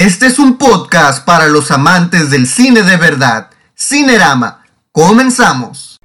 Este es un podcast para los amantes del cine de verdad. Cinerama. Comenzamos.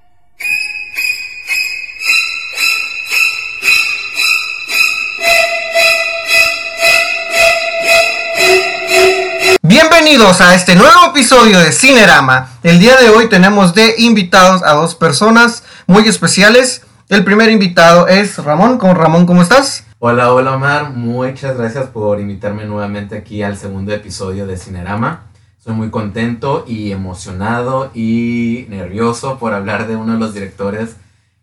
Bienvenidos a este nuevo episodio de Cinerama. El día de hoy tenemos de invitados a dos personas muy especiales. El primer invitado es Ramón. ¿Cómo, Ramón, ¿cómo estás? Hola, hola Omar, muchas gracias por invitarme nuevamente aquí al segundo episodio de Cinerama. Soy muy contento y emocionado y nervioso por hablar de uno de los directores.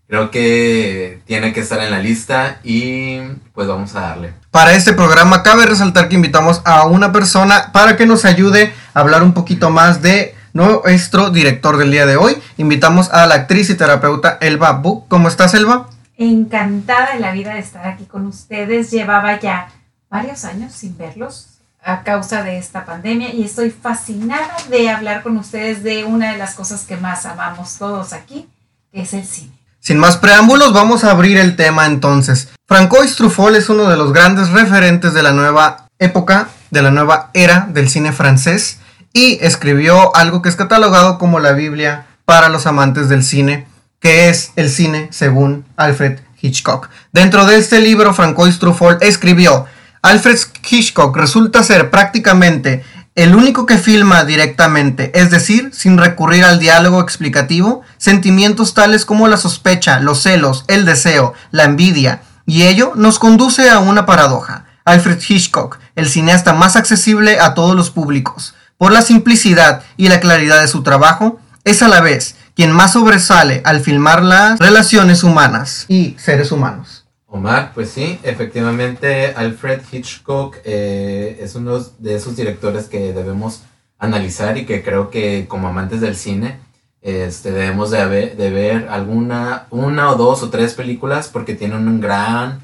Creo que tiene que estar en la lista y pues vamos a darle. Para este programa cabe resaltar que invitamos a una persona para que nos ayude a hablar un poquito más de nuestro director del día de hoy. Invitamos a la actriz y terapeuta Elba Buck. ¿Cómo estás, Elba? Encantada de la vida de estar aquí con ustedes. Llevaba ya varios años sin verlos a causa de esta pandemia y estoy fascinada de hablar con ustedes de una de las cosas que más amamos todos aquí, que es el cine. Sin más preámbulos, vamos a abrir el tema entonces. Francois Truffaut es uno de los grandes referentes de la nueva época, de la nueva era del cine francés y escribió algo que es catalogado como la Biblia para los amantes del cine que es el cine según Alfred Hitchcock. Dentro de este libro, Francois Truffaut escribió, Alfred Hitchcock resulta ser prácticamente el único que filma directamente, es decir, sin recurrir al diálogo explicativo, sentimientos tales como la sospecha, los celos, el deseo, la envidia, y ello nos conduce a una paradoja. Alfred Hitchcock, el cineasta más accesible a todos los públicos, por la simplicidad y la claridad de su trabajo, es a la vez quien más sobresale al filmar las relaciones humanas y seres humanos. Omar, pues sí, efectivamente Alfred Hitchcock eh, es uno de esos directores que debemos analizar y que creo que como amantes del cine este, debemos de, de ver alguna, una o dos o tres películas porque tiene un gran,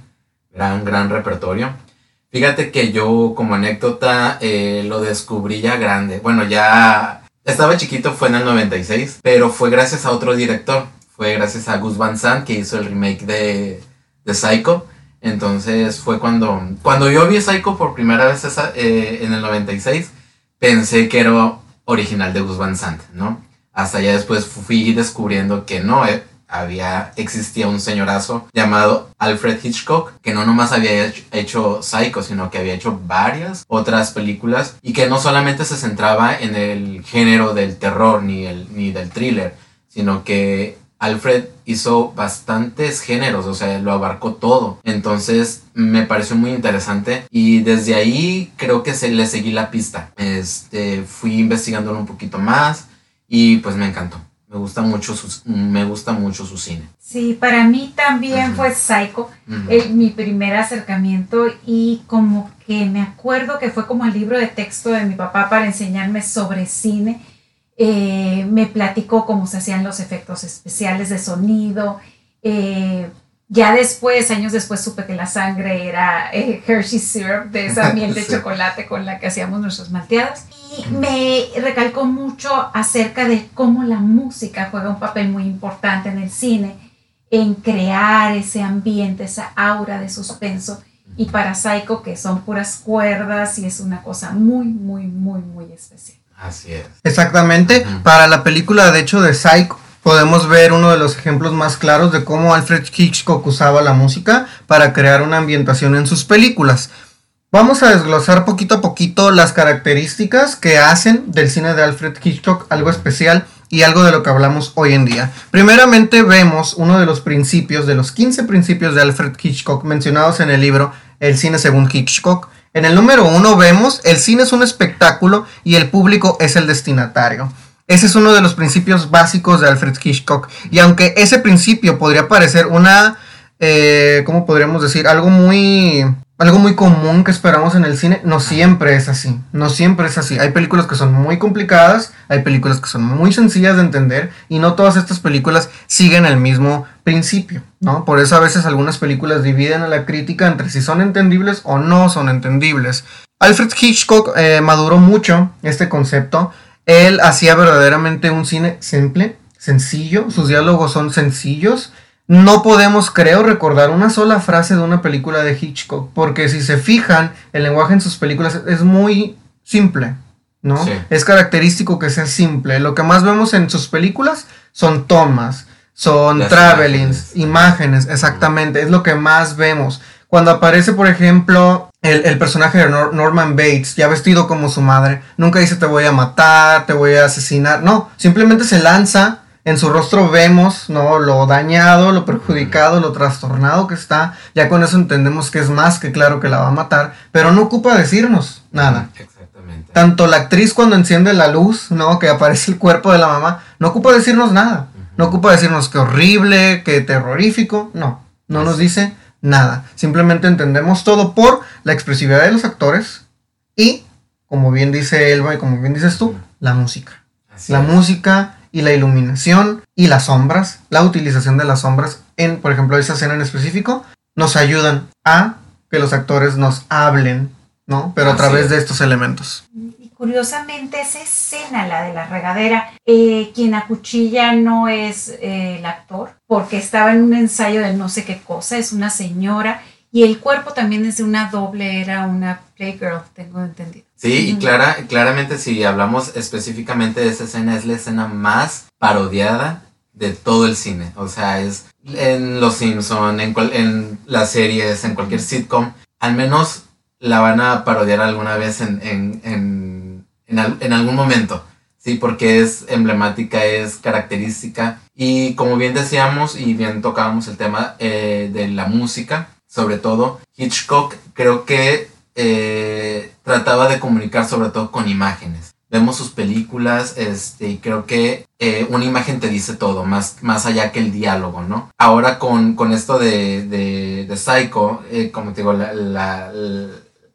gran, gran repertorio. Fíjate que yo como anécdota eh, lo descubrí ya grande. Bueno, ya estaba chiquito, fue en el 96, pero fue gracias a otro director. Fue gracias a Gus Van Sant que hizo el remake de, de Psycho. Entonces fue cuando, cuando yo vi Psycho por primera vez eh, en el 96, pensé que era original de Gus Van Sant, ¿no? Hasta ya después fui descubriendo que no, eh, había, existía un señorazo llamado Alfred Hitchcock, que no nomás había hecho Psycho, sino que había hecho varias otras películas y que no solamente se centraba en el género del terror ni, el, ni del thriller, sino que Alfred hizo bastantes géneros, o sea, lo abarcó todo. Entonces me pareció muy interesante y desde ahí creo que se le seguí la pista. Este, fui investigándolo un poquito más y pues me encantó. Me gusta mucho su, me gusta mucho su cine. Sí, para mí también fue Psycho, mi primer acercamiento y como que me acuerdo que fue como el libro de texto de mi papá para enseñarme sobre cine. Eh, me platicó cómo se hacían los efectos especiales de sonido. Eh, ya después, años después, supe que la sangre era eh, Hershey Syrup, de esa miel de chocolate con la que hacíamos nuestras malteadas me recalcó mucho acerca de cómo la música juega un papel muy importante en el cine, en crear ese ambiente, esa aura de suspenso. Y para Psycho, que son puras cuerdas y es una cosa muy, muy, muy, muy especial. Así es. Exactamente. Para la película, de hecho, de Psycho, podemos ver uno de los ejemplos más claros de cómo Alfred Hitchcock usaba la música para crear una ambientación en sus películas. Vamos a desglosar poquito a poquito las características que hacen del cine de Alfred Hitchcock algo especial y algo de lo que hablamos hoy en día. Primeramente vemos uno de los principios, de los 15 principios de Alfred Hitchcock mencionados en el libro El cine según Hitchcock. En el número uno vemos el cine es un espectáculo y el público es el destinatario. Ese es uno de los principios básicos de Alfred Hitchcock. Y aunque ese principio podría parecer una, eh, ¿cómo podríamos decir? Algo muy algo muy común que esperamos en el cine, no siempre es así, no siempre es así. Hay películas que son muy complicadas, hay películas que son muy sencillas de entender y no todas estas películas siguen el mismo principio, ¿no? Por eso a veces algunas películas dividen a la crítica entre si son entendibles o no son entendibles. Alfred Hitchcock eh, maduró mucho este concepto. Él hacía verdaderamente un cine simple, sencillo, sus diálogos son sencillos no podemos, creo, recordar una sola frase de una película de Hitchcock, porque si se fijan, el lenguaje en sus películas es muy simple, ¿no? Es característico que sea simple. Lo que más vemos en sus películas son tomas, son travelings, imágenes. exactamente, es lo que más vemos. Cuando aparece, por ejemplo, el, personaje de Norman Bates, ya vestido como su madre, nunca dice te voy a matar, te voy a asesinar, no, simplemente se lanza, en su rostro vemos, ¿no? Lo dañado, lo perjudicado, lo trastornado que está, ya con eso entendemos que es más que claro que la va a matar, pero no ocupa decirnos nada. Exactamente. Tanto la actriz cuando enciende la luz, ¿no? Que aparece el cuerpo de la mamá, no ocupa decirnos nada, no ocupa decirnos que horrible, que terrorífico, no, no nos dice nada. Simplemente entendemos todo por la expresividad de los actores y, como bien dice Elba y como bien dices tú, la música. la música y la iluminación y las sombras, la utilización de las sombras en, por ejemplo, esa escena en específico, nos ayudan a que los actores nos hablen, ¿no? Pero a través de estos elementos. Y curiosamente esa escena, la de la regadera, eh, quien acuchilla no es eh, el actor, porque estaba en un ensayo de no sé qué cosa, es una señora y el cuerpo también es de una doble, era una playgirl, tengo entendido. Sí, y clara, claramente si hablamos específicamente de esa escena, es la escena más parodiada de todo el cine. O sea, es en Los Simpson, en, en las series, en cualquier sitcom, al menos la van a parodiar alguna vez en, en, en, en algún momento. Sí, porque es emblemática, es característica. Y como bien decíamos y bien tocábamos el tema eh, de la música, sobre todo, Hitchcock creo que eh, trataba de comunicar sobre todo con imágenes. Vemos sus películas este, y creo que eh, una imagen te dice todo, más, más allá que el diálogo, ¿no? Ahora con, con esto de, de, de Psycho, como te digo, la,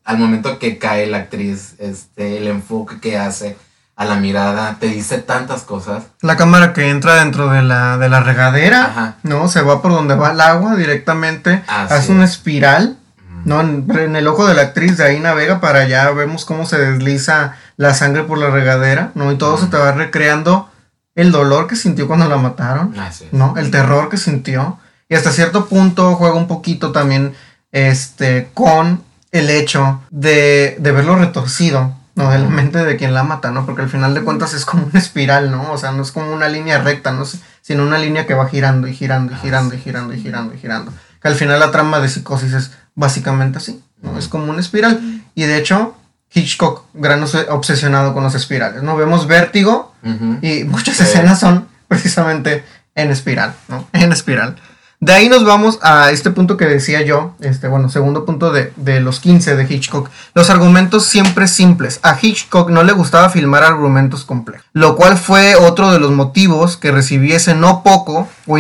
al momento que cae la actriz, este, el enfoque que hace, a la mirada, te dice tantas cosas. La cámara que entra dentro de la, de la regadera, ¿no? Se va por donde va el agua directamente, hace una espiral, ¿no? En, el ojo de la actriz, de ahí navega para allá, vemos cómo se desliza la sangre por la regadera, ¿no? Y todo se te va recreando el dolor que sintió cuando la mataron, ¿no? El terror que sintió. Y hasta cierto punto juega un poquito también este, con el hecho de, de verlo retorcido, no, de la mente de quien la mata, ¿no? Porque al final de cuentas es como una espiral, ¿no? O sea, no es como una línea recta, ¿no? Sino una línea que va girando y girando y girando y girando y girando y girando. Que al final la trama de psicosis es básicamente así, ¿no? Es como una espiral. Y de hecho, Hitchcock, gran obsesionado con los espirales, ¿no? Vemos vértigo y muchas escenas son precisamente en espiral, ¿no? En espiral. De ahí nos vamos a este punto que decía yo, este, bueno, segundo punto de, de, los 15 de Hitchcock. Los argumentos siempre simples. A Hitchcock no le gustaba filmar argumentos complejos, lo cual fue otro de los motivos que recibiese no poco o,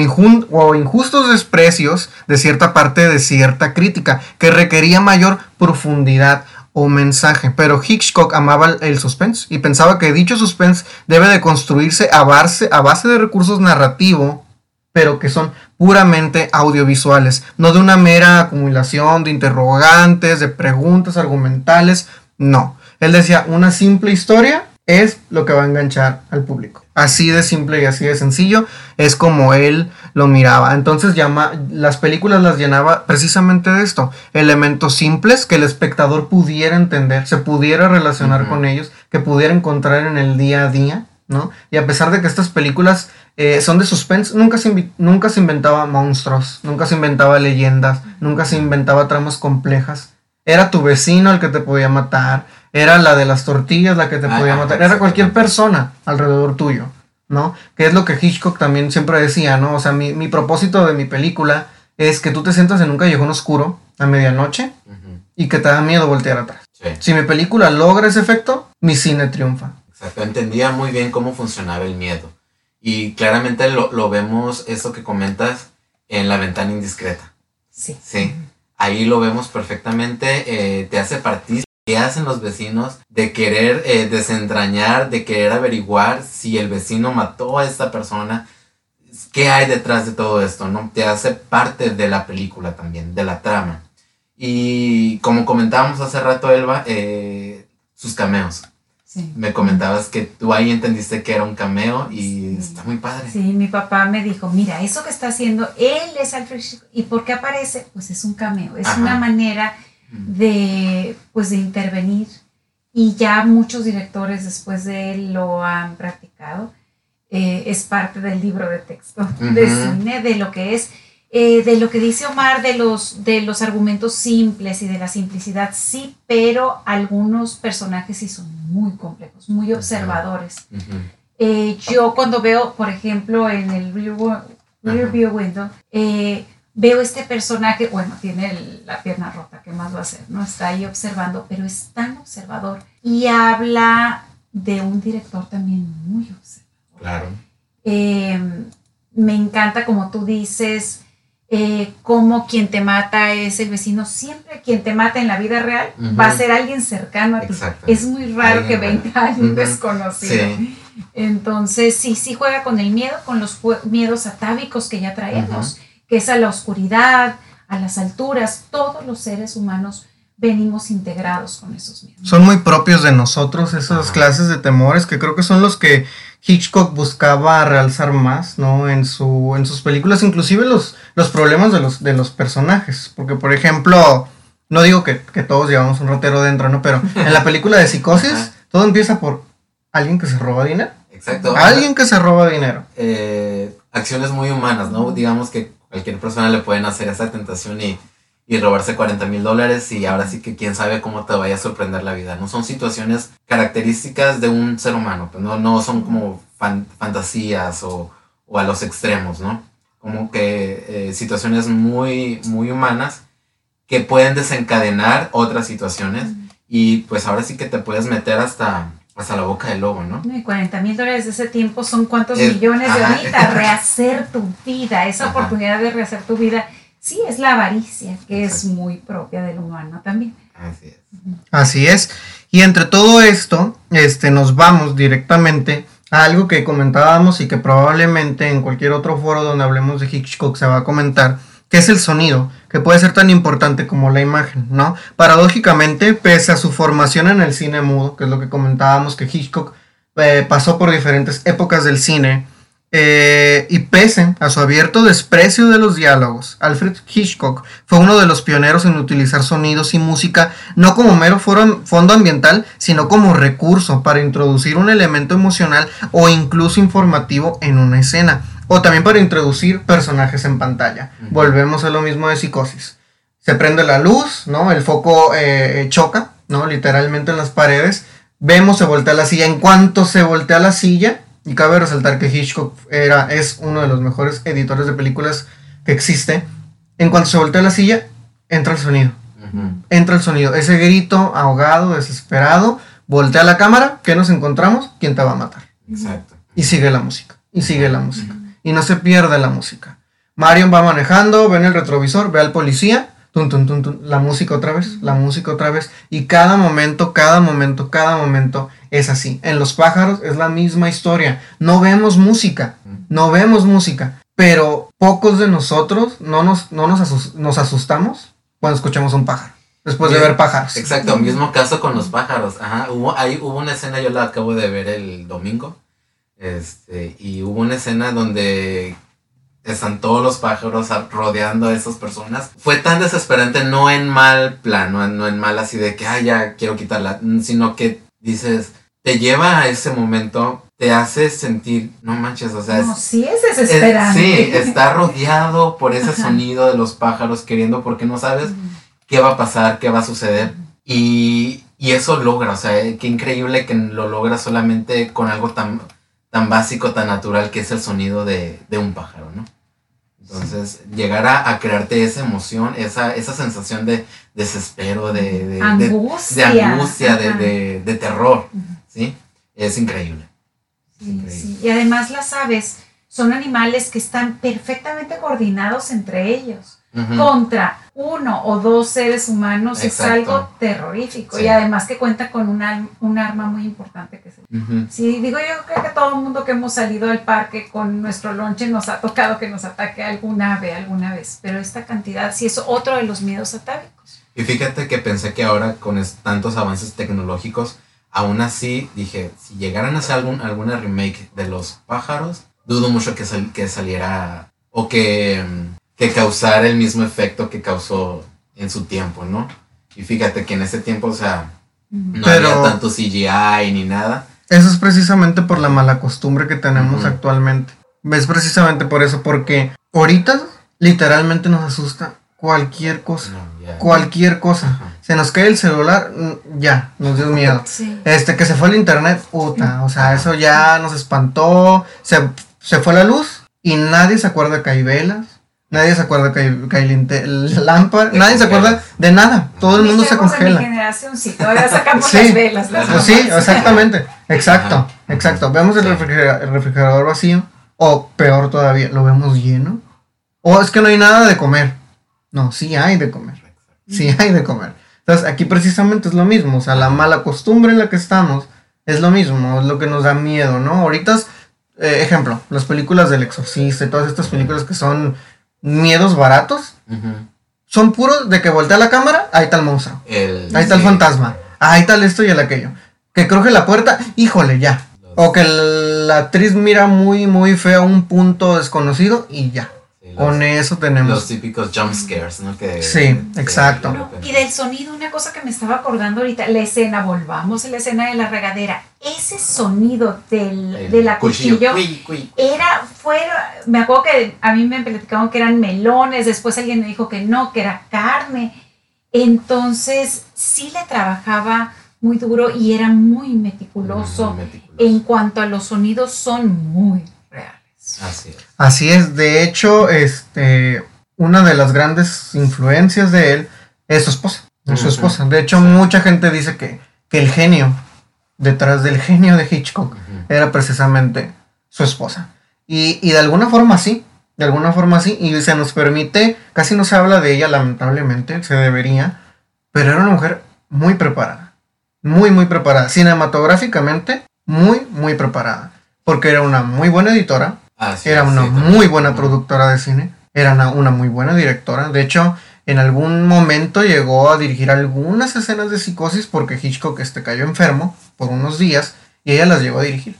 injustos desprecios de cierta parte de cierta crítica, que requería mayor profundidad o mensaje, pero Hitchcock amaba el suspense y pensaba que dicho suspense debe de construirse a base, a base de recursos narrativos pero que son puramente audiovisuales, no de una mera acumulación de interrogantes, de preguntas argumentales, no. Él decía, una simple historia es lo que va a enganchar al público. Así de simple y así de sencillo es como él lo miraba. Entonces llama, las películas las llenaba precisamente de esto, elementos simples que el espectador pudiera entender, se pudiera relacionar con ellos, que pudiera encontrar en el día a día, ¿no? Y a pesar de que estas películas eh, son de suspense. Nunca se, nunca se inventaba monstruos, nunca se inventaba leyendas, nunca se inventaba tramas complejas. Era tu vecino el que te podía matar, era la de las tortillas la que te podía matar, era cualquier persona alrededor tuyo, ¿no? Que es lo que Hitchcock también siempre decía, ¿no? O sea, mi, propósito de mi película es que tú te sientas en un callejón oscuro a medianoche y que te da miedo voltear atrás. Si mi película logra ese efecto, mi cine triunfa. Exacto, entendía muy bien cómo funcionaba el miedo. Y claramente lo, lo vemos, eso que comentas, en la ventana indiscreta. Sí. Sí. Ahí lo vemos perfectamente. Eh, te hace partir qué hacen los vecinos de querer eh, desentrañar, de querer averiguar si el vecino mató a esta persona. ¿Qué hay detrás de todo esto? ¿no? Te hace parte de la película también, de la trama. Y como comentábamos hace rato, Elba, eh, sus cameos. Me comentabas que tú ahí entendiste que era un cameo y está muy padre. Sí, mi papá me dijo, mira, eso que está haciendo, él es Alfred Hitchcock. ¿Y por qué aparece? Pues es un cameo, es una manera de, pues, de intervenir y ya muchos directores después de él lo han practicado. Eh, es parte del libro de texto de cine, de lo que es, eh, de lo que dice Omar, de los, de los argumentos simples y de la simplicidad, sí, pero algunos personajes sí son muy complejos, muy observadores. Eh, yo cuando veo, por ejemplo, en el Rear, View Window, veo este personaje, bueno, tiene la pierna rota, ¿qué más va a hacer? ¿No? Está ahí observando, pero es tan observador y habla de un director también muy observador. Claro. Eh, me encanta, como tú dices, eh, como quien te mata es el vecino. Siempre quien te mata en la vida real va a ser alguien cercano a ti. Es muy raro que venga alguien desconocido. Entonces, sí, sí juega con el miedo, con los miedos atávicos que ya traemos que es a la oscuridad, a las alturas, todos los seres humanos venimos integrados con esos miedos. Son muy propios de nosotros esas clases de temores que creo que son los que Hitchcock buscaba realzar más, ¿no? En, su, en sus películas, inclusive los, los problemas de los, de los personajes. Porque, por ejemplo, no digo que, todos llevamos un rotero dentro, ¿no? Pero en la película de Psicosis, todo empieza por alguien que se roba dinero. Exacto. Alguien que se roba dinero. Eh, acciones muy humanas, ¿no? Digamos que cualquier persona le pueden hacer esa tentación y, y robarse 40 mil dólares y ahora sí que quién sabe cómo te vaya a sorprender la vida. No son situaciones características de un ser humano, pues no, no son como fantasías o, o, a los extremos, ¿no? Como que eh, situaciones muy, muy humanas que pueden desencadenar otras situaciones y pues ahora sí que te puedes meter hasta hasta la boca del lobo, ¿no? Y 40 mil dólares de ese tiempo son cuántos millones de ahorita. Rehacer tu vida, esa oportunidad de rehacer tu vida. Sí, es la avaricia, que es muy propia del humano también. Así es. Así es. Y entre todo esto, este, nos vamos directamente a algo que comentábamos y que probablemente en cualquier otro foro donde hablemos de Hitchcock se va a comentar, que es el sonido, que puede ser tan importante como la imagen, ¿no? Paradójicamente, pese a su formación en el cine mudo, que es lo que comentábamos, que Hitchcock eh, pasó por diferentes épocas del cine, eh, y pese a su abierto desprecio de los diálogos, Alfred Hitchcock fue uno de los pioneros en utilizar sonidos y música no como mero fondo ambiental, sino como recurso para introducir un elemento emocional o incluso informativo en una escena o también para introducir personajes en pantalla. Volvemos a lo mismo de psicosis. Se prende la luz, ¿no? El foco eh, choca, ¿no? Literalmente en las paredes. Vemos, se voltea la silla. En cuanto se voltea la silla, y cabe resaltar que Hitchcock era, es uno de los mejores editores de películas que existe. En cuanto se voltea la silla, entra el sonido. Entra el sonido. Ese grito ahogado, desesperado. Voltea la cámara. ¿Qué nos encontramos? ¿Quién te va a matar? Exacto. Y sigue la música. Y sigue la música y no se pierde la música. Marion va manejando, ve en el retrovisor, ve al policía, la música otra vez, la música otra vez, y cada momento, cada momento, cada momento es así. En los pájaros es la misma historia. No vemos música, no vemos música, pero pocos de nosotros no nos, no nos, asustamos cuando escuchamos un pájaro. Después de ver pájaros. Exacto, mismo caso con los pájaros. Ajá, hubo, ahí hubo una escena, yo la acabo de ver el domingo, este, y hubo una escena donde están todos los pájaros rodeando a esas personas. Fue tan desesperante, no en mal plan, no en, mal así de que, ah, ya quiero quitarla, sino que dices, te lleva a ese momento, te hace sentir, no manches, o sea, no, sí es desesperante. sí, está rodeado por ese sonido de los pájaros queriendo porque no sabes qué va a pasar, qué va a suceder. Y, y eso logra, o sea, qué increíble que lo logra solamente con algo tan tan básico, tan natural que es el sonido de, un pájaro, ¿no? Entonces, llegar a, crearte esa emoción, esa, esa sensación de desespero, de, de angustia, de, angustia, de, terror, ¿sí? Es increíble. Y además las aves son animales que están perfectamente coordinados entre ellos contra uno o dos seres humanos es algo terrorífico y además que cuenta con un, un arma muy importante que es Sí, digo yo creo que todo el mundo que hemos salido al parque con nuestro lonche nos ha tocado que nos ataque alguna ave alguna vez, pero esta cantidad sí es otro de los miedos atávicos. Y fíjate que pensé que ahora con tantos avances tecnológicos, aún así dije, si llegaran a hacer algún, alguna remake de los pájaros, dudo mucho que, que saliera o que mm, que causar el mismo efecto que causó en su tiempo, ¿no? Y fíjate que en ese tiempo, o sea, No Pero- había tanto CGI ni nada. Eso es precisamente por la mala costumbre que tenemos Ujú. actualmente. Es precisamente por eso, porque ahorita literalmente nos asusta cualquier cosa. No, ya. Cualquier cosa. Se nos cae el celular, mm, ya, nos dio miedo. Sí. Este, que se fue el internet, puta, o sea, eso ya nos espantó. Se, se fue la luz y nadie se acuerda que hay velas. Nadie se acuerda linte- lámpara. Te Nadie se acuerda de nada. Todo el mundo se Dijimos En mi congela. generación sí, todavía sacamos Sí. las velas. las Pues sí, exactamente. Exacto, Ajá. exacto. Vemos el, Sí. refrigera- el refrigerador vacío. O peor todavía, lo vemos lleno. O es que no hay nada de comer. No, sí hay de comer. Sí hay de comer. Entonces aquí precisamente es lo mismo. O sea, la mala costumbre en la que estamos es lo mismo. Es lo que nos da miedo, ¿no? Ahorita, eh, ejemplo, las películas del exorcista y todas estas películas que son miedos baratos. Son puros de que voltea la cámara, ahí está el monstruo. El- Ahí está el fantasma. Ahí está el esto y el aquello. Que cruje la puerta, híjole, ya. O que la actriz mira muy, muy fea a un punto desconocido y ya. Los- Con eso tenemos. Los típicos jump scares, ¿no? Que, Sí, que- exacto. y del sonido, una cosa que me estaba acordando ahorita, la escena, volvamos a la escena de la regadera. Ese sonido del, el de la cuchillo, era, fuera, me acuerdo que a mí me platicaban que eran melones, después alguien me dijo que no, que era carne. Entonces, sí le trabajaba muy duro y era muy meticuloso. Muy meticuloso. En cuanto a los sonidos, son muy. Así es. Así es. De hecho, este, una de las grandes influencias de él es su esposa. Es su esposa. De hecho, Sí. mucha gente dice que, que el genio, detrás del genio de Hitchcock, era precisamente su esposa. Y, y de alguna forma sí, de alguna forma sí, y se nos permite, casi no se habla de ella lamentablemente, se debería, pero era una mujer muy preparada, muy, muy preparada, cinematográficamente, muy, muy preparada, porque era una muy buena editora, Así era una sí, muy buena productora de cine, era una, una muy buena directora, de hecho... En algún momento llegó a dirigir algunas escenas de psicosis porque Hitchcock este, cayó enfermo por unos días y ella las llegó a dirigir.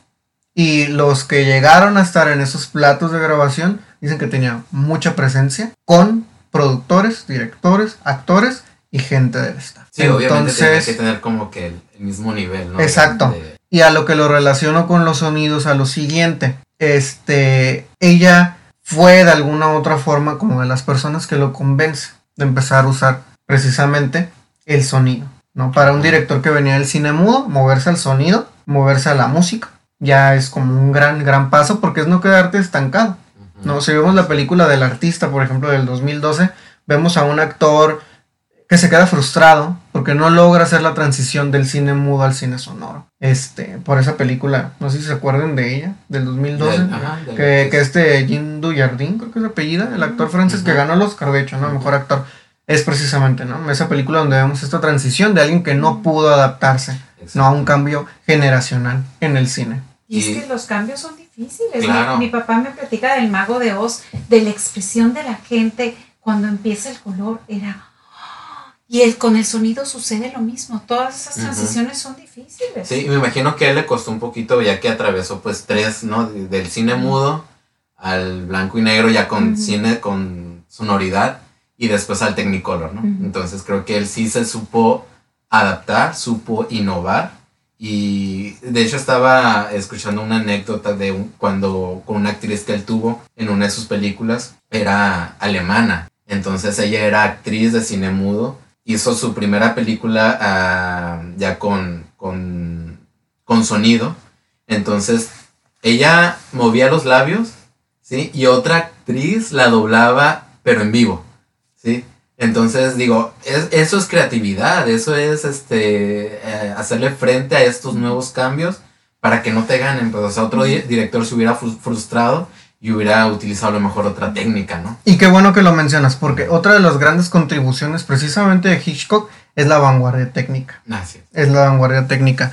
Y los que llegaron a estar en esos platos de grabación dicen que tenía mucha presencia con productores, directores, actores y gente del staff. Sí, obviamente tenía Entonces, que tener como que el, el mismo nivel, ¿no? Exacto. De- y a lo que lo relaciono con los sonidos, a lo siguiente, este, ella fue de alguna u otra forma como de las personas que lo convence de empezar a usar precisamente el sonido, ¿no? Para un director que venía del cine mudo, moverse al sonido, moverse a la música, ya es como un gran, gran paso porque es no quedarte estancado. No, si vemos la película del artista, por ejemplo, del 2012, vemos a un actor que se queda frustrado porque no logra hacer la transición del cine mudo al cine sonoro. Este, por esa película, no sé si se acuerdan de ella, del 2012, Del- ajá, del- que, que este Jean Dujardin, creo que es apellida, el actor francés que ganó el Oscar, de hecho, ¿no? Mejor actor. Es precisamente, ¿no? Esa película donde vemos esta transición de alguien que no pudo adaptarse. ¿no? A un cambio generacional en el cine. Y es que los cambios son difíciles. Mi- Claro. Mi, papá me platica del mago de Oz, de la expresión de la gente cuando empieza el color, era... Y el, con el sonido sucede lo mismo. Todas esas transiciones son difíciles. Sí, me imagino que a él le costó un poquito, ya que atravesó pues tres, ¿no? De- Del cine mudo al blanco y negro, ya con cine con sonoridad, y después al Technicolor, ¿no? Entonces creo que él sí se supo adaptar, supo innovar, y de hecho estaba escuchando una anécdota de un- cuando con una actriz que él tuvo en una de sus películas, era alemana, entonces ella era actriz de cine mudo, hizo su primera película ah, ya con, con, con sonido. Entonces, ella movía los labios, ¿sí? Y otra actriz la doblaba, pero en vivo, ¿sí? Entonces, digo, es- eso es creatividad, eso es este, eh, hacerle frente a estos nuevos cambios para que no te ganen. Pues, o sea, otro di- director se hubiera fru- frustrado y hubiera utilizado a lo mejor otra técnica, ¿no? Y qué bueno que lo mencionas, porque otra de las grandes contribuciones precisamente de Hitchcock es la vanguardia técnica. Es. Es la vanguardia técnica.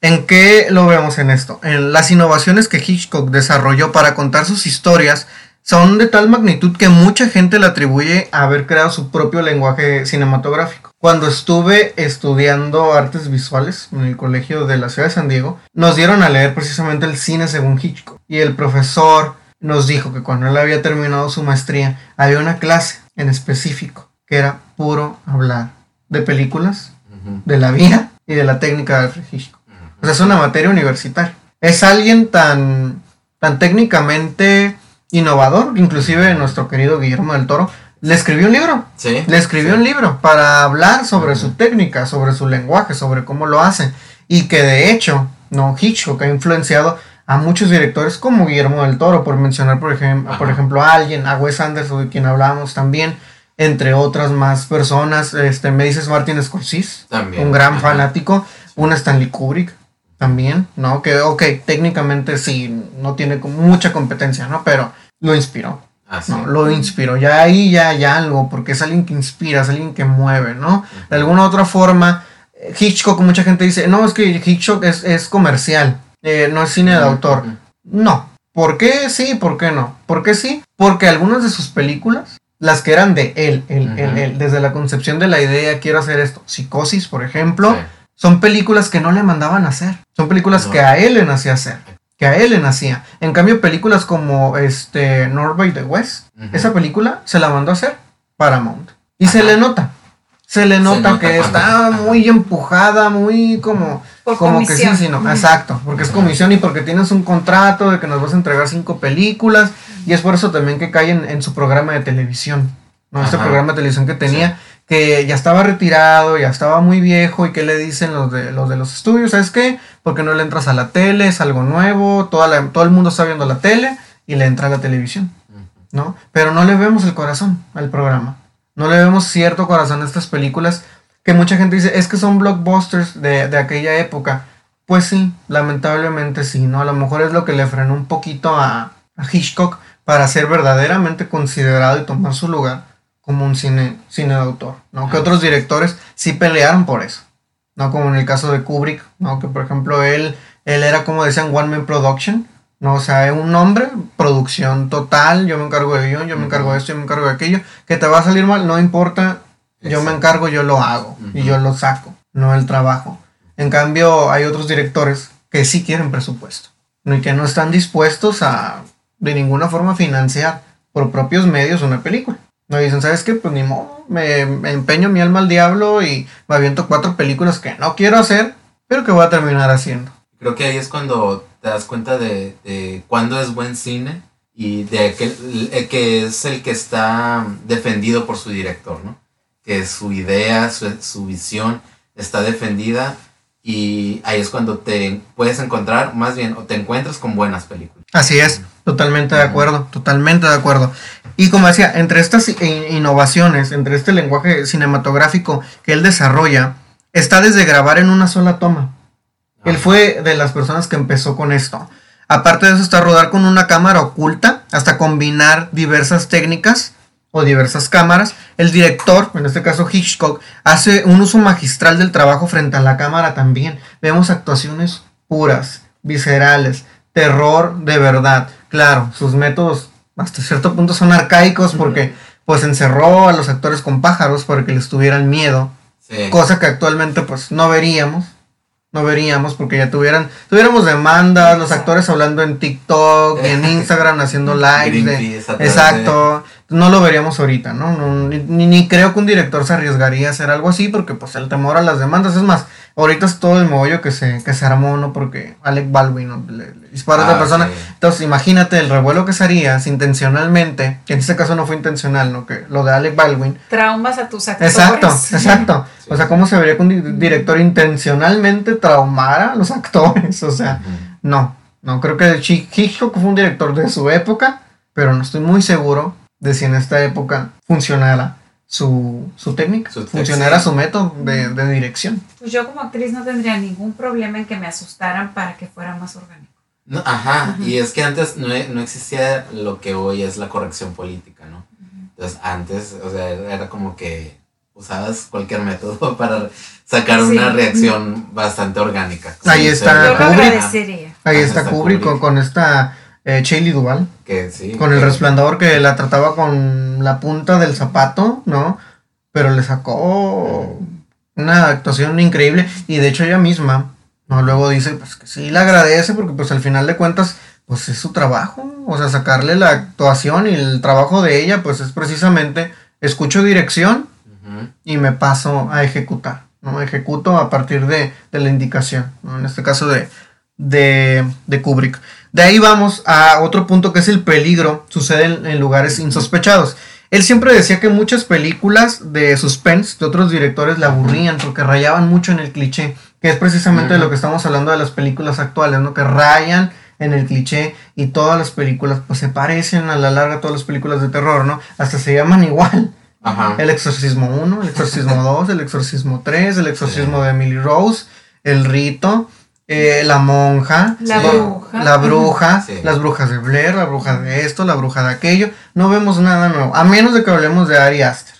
¿En qué lo vemos en esto? En las innovaciones que Hitchcock desarrolló para contar sus historias son de tal magnitud que mucha gente le atribuye a haber creado su propio lenguaje cinematográfico. Cuando estuve estudiando artes visuales en el colegio de la ciudad de San Diego, nos dieron a leer precisamente el cine según Hitchcock. Y el profesor nos dijo que cuando él había terminado su maestría, había una clase en específico que era puro hablar de películas de la vida y de la técnica de Alfred Hitchcock. O sea, es una materia universitaria. Es alguien tan, tan técnicamente innovador, inclusive nuestro querido Guillermo del Toro, le escribió un libro. Sí. Le escribió un libro para hablar sobre su técnica, sobre su lenguaje, sobre cómo lo hace. Y que de hecho, no, Hitchcock ha influenciado a muchos directores como Guillermo del Toro, por mencionar, por, ejemplo por ejemplo, a alguien, a Wes Anderson, de quien hablábamos también, entre otras más personas. Este, me dices Martin Scorsese, También. un gran Ajá. fanático. Una Stanley Kubrick también, ¿no? Que, ok, técnicamente sí, no tiene mucha competencia, ¿no? Pero lo inspiró. Ah, sí. No, lo inspiró. Ya ahí ya hay algo, porque es alguien que inspira, es alguien que mueve, ¿no? De alguna otra forma, Hitchcock, mucha gente dice, no, es que Hitchcock es, es comercial, eh, no es cine de autor. No. ¿Por qué sí? ¿Por qué no? ¿Por qué sí? Porque algunas de sus películas, las que eran de él, él, él, Ujú. él, desde la concepción de la idea, quiero hacer esto, Psicosis, por ejemplo, Sí. son películas que no le mandaban a hacer. Son películas No. que a él le nacía hacer. Que a él le nacía. En cambio, películas como este North by the West, esa película se la mandó a hacer Paramount. Y se le nota. Se le nota, nota que cuando- está muy empujada, muy como... Por como que sí, sí, no. Exacto. Porque es comisión y porque tienes un contrato de que nos vas a entregar cinco películas. Y es por eso también que cae en, en su programa de televisión. ¿no? Este Ajá. programa de televisión que tenía que ya estaba retirado, ya estaba muy viejo y que le dicen los de los de los estudios, ¿sabes qué? Porque no le entras a la tele, es algo nuevo, toda la- todo el mundo está viendo la tele y le entra a la televisión. ¿no? Pero no le vemos el corazón al programa. No le vemos cierto corazón a estas películas que mucha gente dice, es que son blockbusters de, de aquella época. Pues sí, lamentablemente sí, ¿no? A lo mejor es lo que le frenó un poquito a, a Hitchcock para ser verdaderamente considerado y tomar su lugar como un cine, cine de autor, ¿no? Que otros directores sí pelearon por eso, ¿no? Como en el caso de Kubrick, ¿no? Que por ejemplo él, él era como decían One Man Production, ¿no? O sea, un nombre, producción total, yo me encargo de guion, yo me encargo de esto, yo me encargo de aquello, que te va a salir mal, no importa, yo me encargo, yo lo hago y yo lo saco, no el trabajo. En cambio, hay otros directores que sí quieren presupuesto, y que no están dispuestos a de ninguna forma financiar por propios medios una película. No dicen, ¿sabes qué? Pues ni modo, me, me empeño mi alma al diablo y me aviento cuatro películas que no quiero hacer, pero que voy a terminar haciendo. Creo que ahí es cuando te das cuenta de, de cuándo es buen cine y de que, el que es el que está defendido por su director, ¿no? Que su idea, su, su visión está defendida y ahí es cuando te puedes encontrar, más bien, o te encuentras con buenas películas. Así es, totalmente de acuerdo, totalmente de acuerdo. Y como decía, entre estas innovaciones, entre este lenguaje cinematográfico que él desarrolla, está desde grabar en una sola toma. Él fue de las personas que empezó con esto. Aparte de eso está rodar con una cámara oculta, hasta combinar diversas técnicas o diversas cámaras. El director, en este caso Hitchcock, hace un uso magistral del trabajo frente a la cámara también. Vemos actuaciones puras, viscerales, terror de verdad. Claro, sus métodos hasta cierto punto son arcaicos porque pues encerró a los actores con pájaros para que les tuvieran miedo Sí. cosa que actualmente pues no veríamos no veríamos porque ya tuvieran tuviéramos demandas los actores hablando en TikTok y en Instagram haciendo de- atrás exacto no lo veríamos ahorita no, No, ni, ni- ni creo que un director se arriesgaría a hacer algo así porque pues el temor a las demandas es más ahorita es todo el mogollo que se que se armó no porque Alec Baldwin ¿no? le, le dispara a otra Ah, persona sí. entonces imagínate el revuelo que se haría si intencionalmente que en este caso no fue intencional no que lo de Alec Baldwin Traumas a tus actores. Exacto, exacto. Sí. O sea, ¿cómo se vería que un di- director intencionalmente traumara a los actores? O sea, no, no creo que Hitchcock fue un director de su época, pero no estoy muy seguro de si en esta época funcionara su, su técnica, Su funcionara su método de, de dirección. Pues yo como actriz no tendría ningún problema en que me asustaran para que fuera más orgánico. No, ajá, y es que antes no, no existía lo que hoy es la corrección política, ¿no? Entonces antes, o sea, era como que usabas cualquier método para sacar Sí. una reacción bastante orgánica. Ahí está Kubrick. Ahí está está Kubrick con, Kubrick. con esta eh, Shelley Duvall, Que sí. con el que- resplandor que la trataba con la punta del zapato, ¿no? Pero le sacó una actuación increíble y de hecho ella misma, ¿no? Luego dice pues que sí le agradece porque pues al final de cuentas pues es su trabajo, o sea, sacarle la actuación y el trabajo de ella pues es precisamente escucho dirección y me paso a ejecutar. ¿no? Ejecuto a partir de, la indicación, en este caso de, de, Kubrick. De ahí vamos a otro punto que es el peligro, sucede en, lugares insospechados. Él siempre decía que muchas películas de suspense de otros directores le aburrían porque rayaban mucho en el cliché, que es precisamente de lo que estamos hablando de las películas actuales, ¿no? Que rayan en el cliché y todas las películas pues se parecen a la larga todas las películas de terror, ¿no? Hasta se llaman igual. El Exorcismo 1, El Exorcismo 2, El Exorcismo 3, El Exorcismo de Emily Rose, El Rito, eh, La Monja, La Bruja, la bruja Las Brujas de Blair, La Bruja de esto, La Bruja de aquello. No vemos nada nuevo, a menos de que hablemos de Ari Aster.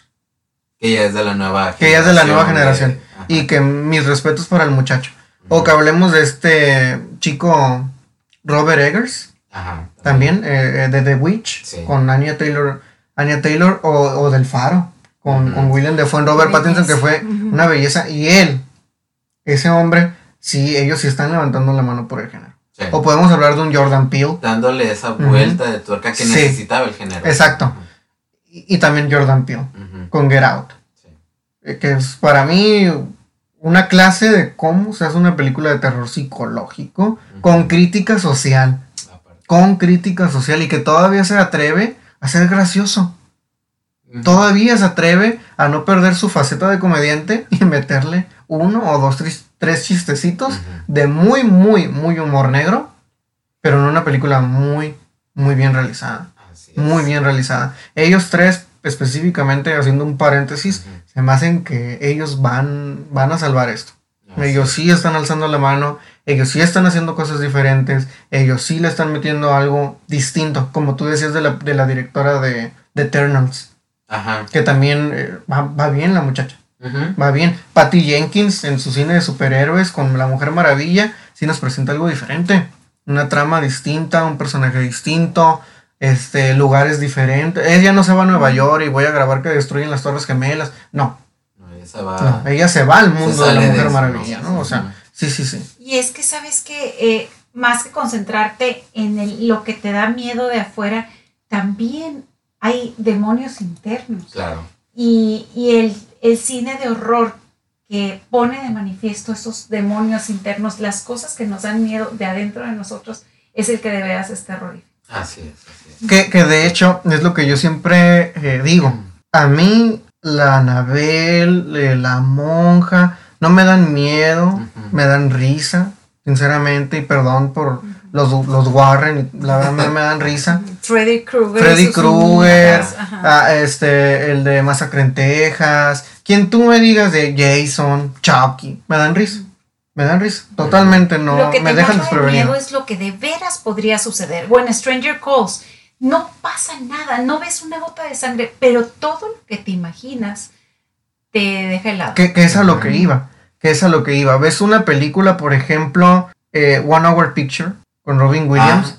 Que ya es de la nueva generación. Que ya es de la nueva generación. y que mis respetos para el muchacho. O que hablemos de este chico Robert Eggers. Ajá, también, eh, eh, de The Witch, con Anya Taylor Anya Taylor o, del Faro, con, William Defoe, Robert Pattinson, que fue una belleza. Y él, ese hombre, sí, ellos sí están levantando la mano por el género. O podemos hablar de un Jordan Peele. Dándole esa vuelta de tuerca que necesitaba el género. Exacto. y, también Jordan Peele, con Get Out. Eh, que es para mí una clase de cómo se hace una película de terror psicológico con crítica social. Con crítica social y que todavía se atreve a ser gracioso. Todavía se atreve a no perder su faceta de comediante y meterle uno o dos, tres, chistecitos de muy, muy, muy humor negro, pero en una película muy, muy bien realizada. Muy bien realizada. Ellos tres, específicamente, haciendo un paréntesis, se me hacen que ellos van, van a salvar esto. ellos sí están alzando la mano, ellos sí están haciendo cosas diferentes, ellos sí le están metiendo algo distinto, como tú decías de la, de la directora de, de Eternals. Ajá. Que también eh, va, bien la muchacha. Va bien. Patty Jenkins en su cine de superhéroes con La Mujer Maravilla sí nos presenta algo diferente. Una trama distinta, un personaje distinto, este, lugares diferentes. Ella no se va a Nueva York y voy a grabar que destruyen las Torres Gemelas. No. ella, se va, ella se va al mundo de La Mujer Maravilla, ¿no? O sea, Sí, sí, sí. Y es que sabes que eh, más que concentrarte en lo que te da miedo de afuera, también hay demonios internos. Claro. Y, el, el, cine de horror que pone de manifiesto esos demonios internos, las cosas que nos dan miedo de adentro de nosotros, es el que de veras es terrorífico. Así es, así es. Que, que de hecho es lo que yo siempre eh, digo. A mí, la Anabel, eh, la monja, no me dan miedo, me dan risa, sinceramente, y perdón por los, los Warren, la verdad me, dan risa. Freddy Krueger. Freddy Krueger, ah, este, el de Masacre en Texas, quien tú me digas de Jason, Chucky, me dan risa. Me dan risa, totalmente no, lo que me te dejan miedo es lo que de veras podría suceder. Bueno, Stranger Calls, no pasa nada, no ves una gota de sangre, pero todo lo que te imaginas te deja helado. Que, que es a lo que iba, que es a lo que iba. Ves una película, por ejemplo, eh, One Hour Picture con Robin ah, Williams,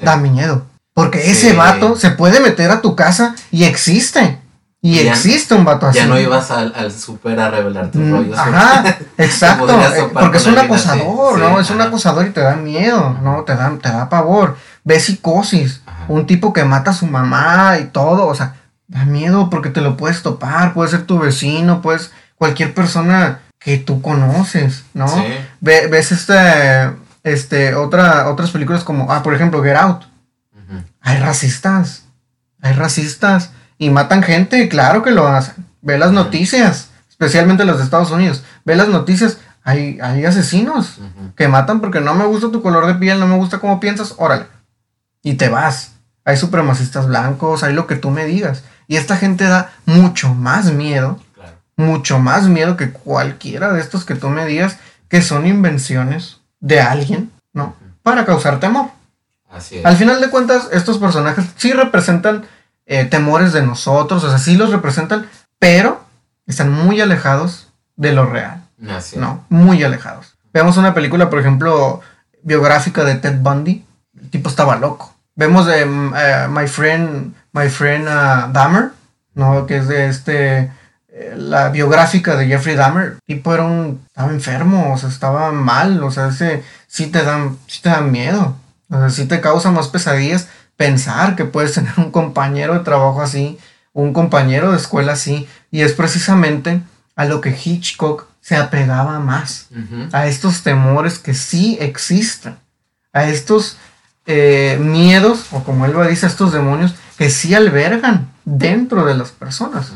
da miedo. Porque ese vato se puede meter a tu casa y existe. Y, existe un vato así. Ya no ibas al, al super a revelar tus mm, rollos. Ajá, exacto. Porque es un acosador, ¿no? es un acosador y te da miedo, ¿no? Te da, te da pavor. Ves psicosis. Un tipo que mata a su mamá y todo. O sea, da miedo porque te lo puedes topar. Puede ser tu vecino, puedes. Cualquier persona que tú conoces, ¿no? Sí. ves este, este, otra, otras películas como, ah, por ejemplo, Get Out. Hay racistas, hay racistas y matan gente, claro que lo hacen. Ve las noticias, especialmente los de Estados Unidos. Ve las noticias, hay, hay asesinos que matan porque no me gusta tu color de piel, no me gusta cómo piensas, órale. Y te vas. Hay supremacistas blancos, hay lo que tú me digas. Y esta gente da mucho más miedo mucho más miedo que cualquiera de estos que tú me digas que son invenciones de alguien, ¿no? Para causar temor. Así es. Al final de cuentas, estos personajes sí representan eh, temores de nosotros, o sea, sí los representan, pero están muy alejados de lo real. Así ¿No? Muy alejados. Veamos una película, por ejemplo, biográfica de Ted Bundy. El tipo estaba loco. Vemos de eh, My Friend, My Friend uh, Dahmer, ¿no? Que es de este la biográfica de Jeffrey Dahmer, tipo era un, estaba enfermo, o sea, estaba mal, o sea, ese sí te dan, sí te dan miedo, o sea, sí te causa más pesadillas pensar que puedes tener un compañero de trabajo así, un compañero de escuela así, y es precisamente a lo que Hitchcock se apegaba más, a estos temores que sí existen, a estos eh, miedos, o como él lo dice, a estos demonios que sí albergan dentro de las personas.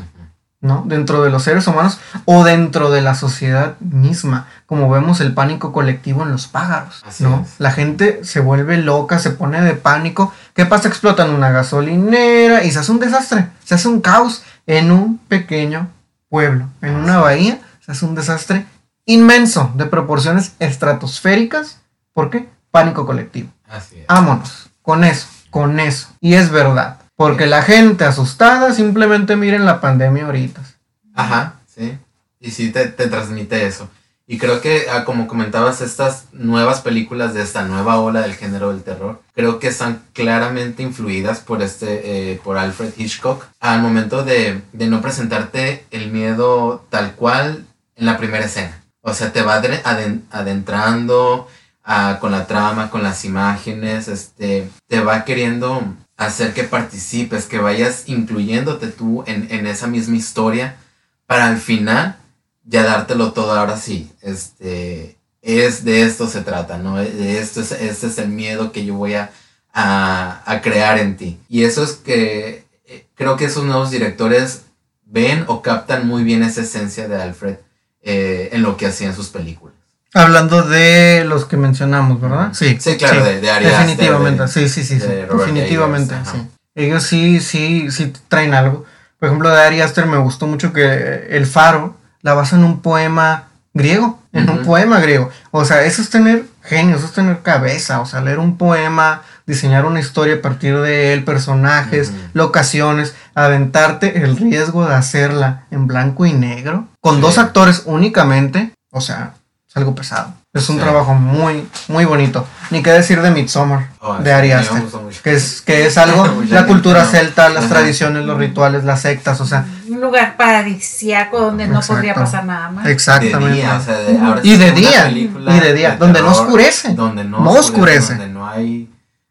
¿No? Dentro de los seres humanos o dentro de la sociedad misma, como vemos el pánico colectivo en los pájaros, Así ¿no? es. La gente se vuelve loca, se pone de pánico. ¿Qué pasa? Explotan una gasolinera y se hace un desastre, se hace un caos en un pequeño pueblo, en una bahía, se hace un desastre inmenso de proporciones estratosféricas. ¿Por qué? Pánico colectivo. Así es. Vámonos, con eso, con eso. Y es verdad. Porque la gente asustada simplemente miren la pandemia ahorita. Ajá, sí. Y sí te, te transmite eso. Y creo que, ah, como comentabas, estas nuevas películas de esta nueva ola del género del terror, creo que están claramente influidas por este, eh, por Alfred Hitchcock, al momento de, de no presentarte el miedo tal cual en la primera escena. O sea, te va adentrando ah, con la trama, con las imágenes, este, te va queriendo hacer que participes, que vayas incluyéndote tú en, en esa misma historia para al final ya dártelo todo ahora sí. Este, es de esto se trata, ¿no? De esto es, este es el miedo que yo voy a, a, a crear en ti. Y eso es que eh, creo que esos nuevos directores ven o captan muy bien esa esencia de Alfred eh, en lo que hacía en sus películas. Hablando de los que mencionamos, ¿verdad? Sí. Sí, claro, de- de Ari Aster, Definitivamente, de- sí, sí, sí, sí. Definitivamente, sí. Ellos sí, sí, sí traen algo. Por ejemplo, de Ari Aster me gustó mucho que El Faro la basa en un poema griego, en un poema griego. O sea, eso es tener genio, eso es tener cabeza, o sea, leer un poema, diseñar una historia a partir de él, personajes, locaciones, aventarte el riesgo de hacerla en blanco y negro, con Sí. dos actores únicamente, o sea, es algo pesado. Es un Sí. trabajo muy, muy bonito. Ni qué decir de Midsommar, Oh, de Ari Aster, que es, que es algo, la cultura celta, las Ajá. tradiciones, los rituales, las sectas, o sea, Un lugar paradisiaco donde no Exacto. podría pasar nada más. exactamente. De día, o sea, de- ahora Y de día, y de día, donde no oscurece, Donde no, no oscurece. Donde no hay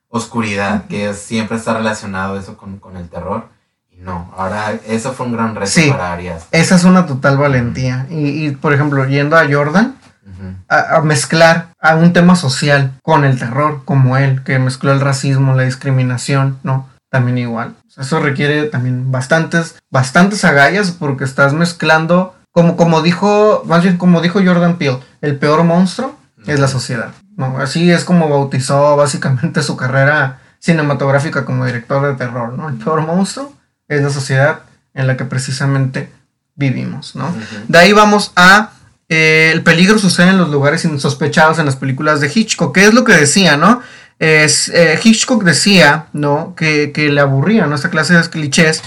oscuridad, que es- siempre está relacionado eso con, con el terror. Y no, ahora eso fue un gran reto Sí. para Arias. Esa es una total valentía. Y, y, por ejemplo, yendo a Jordan. A, a mezclar a un tema social con el terror, como él, que mezcló el racismo, la discriminación, ¿no? También igual. Eso requiere también bastantes, bastantes agallas porque estás mezclando, como, como dijo, más bien como dijo Jordan Peele, el peor monstruo es la sociedad. ¿no? Así es como bautizó básicamente su carrera cinematográfica como director de terror, ¿no? El peor monstruo es la sociedad en la que precisamente vivimos, ¿no? Ujú. De ahí vamos a eh, el peligro sucede en los lugares insospechados en las películas de Hitchcock. ¿Qué es lo que decía, no? Es, eh, Hitchcock decía, ¿no? Que, que le aburría, ¿no? Esta clase de clichés.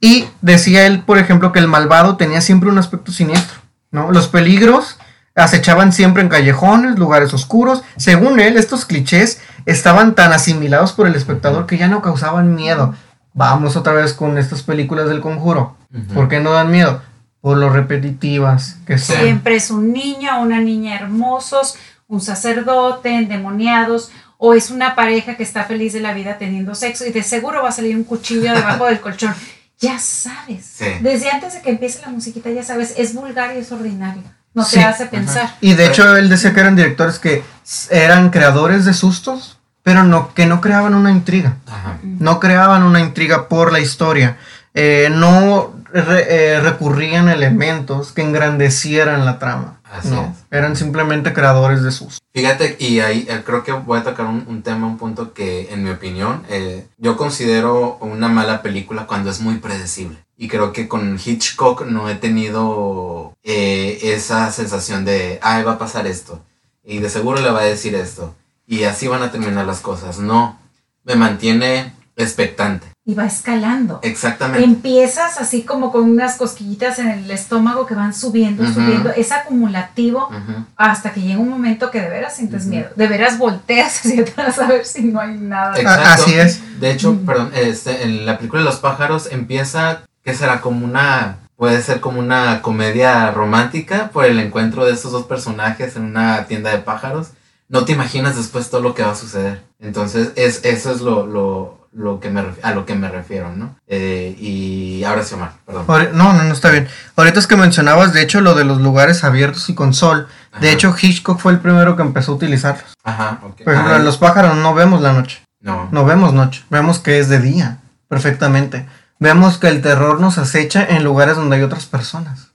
Y decía él, por ejemplo, que el malvado tenía siempre un aspecto siniestro, ¿no? Los peligros acechaban siempre en callejones, lugares oscuros. Según él, estos clichés estaban tan asimilados por el espectador que ya no causaban miedo. Vamos otra vez con estas películas del conjuro. ¿Por qué no dan miedo? Por lo repetitivas que son. Siempre es un niño o una niña hermosos, un sacerdote, endemoniados, o es una pareja que está feliz de la vida teniendo sexo y de seguro va a salir un cuchillo debajo del colchón. Ya sabes. Sí. Desde antes de que empiece la musiquita, ya sabes, es vulgar y es ordinario. No Sí, te hace pensar. Y de hecho él decía que eran directores que eran creadores de sustos, pero no, que no creaban una intriga. Ajá. No creaban una intriga por la historia. Eh, no re- eh, recurrían elementos que engrandecieran la trama. Así no, es. eran simplemente creadores de sustos. Fíjate, y ahí eh, creo que voy a tocar un, un tema, un punto que, en mi opinión, eh, yo considero una mala película cuando es muy predecible. Y creo que con Hitchcock no he tenido eh, esa sensación de, ay, va a pasar esto. Y de seguro le va a decir esto. Y así van a terminar las cosas. No, me mantiene expectante. Y va escalando. Exactamente. Empiezas así como con unas cosquillitas en el estómago que van subiendo, subiendo. Es acumulativo hasta que llega un momento que de veras sientes miedo. De veras volteas hacia atrás a ver si no hay nada. Exacto. A- así es. De hecho, perdón, este, en la película de los pájaros empieza, que será como una, puede ser como una comedia romántica por el encuentro de estos dos personajes en una tienda de pájaros. No te imaginas después todo lo que va a suceder. Entonces, es, eso es lo, lo, lo que me, a lo que me refiero, ¿no? Eh, y ahora sí, Omar, perdón. No, no, no está bien. Ahorita es que mencionabas, de hecho, lo de los lugares abiertos y con sol. De hecho, Hitchcock fue el primero que empezó a utilizarlos. Ajá, ok. Por ejemplo, en los pájaros no vemos la noche. No. No vemos noche. Vemos que es de día, perfectamente. Vemos que el terror nos acecha en lugares donde hay otras personas.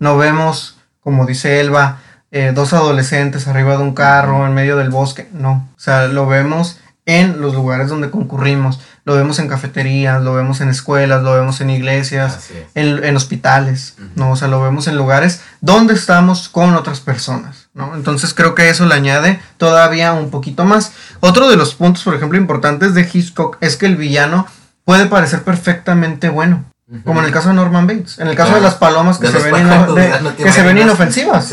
No vemos, como dice Elba, eh, dos adolescentes arriba de un carro en medio del bosque. No. O sea, lo vemos en los lugares donde concurrimos. Lo vemos en cafeterías, lo vemos en escuelas, lo vemos en iglesias, en, en, hospitales, ¿no? O sea, lo vemos en lugares donde estamos con otras personas, ¿no? Entonces creo que eso le añade todavía un poquito más. Otro de los puntos, por ejemplo, importantes de Hitchcock es que el villano puede parecer perfectamente bueno. Como en el caso de Norman Bates. En el caso de las palomas que, se ven, que se ven inofensivas.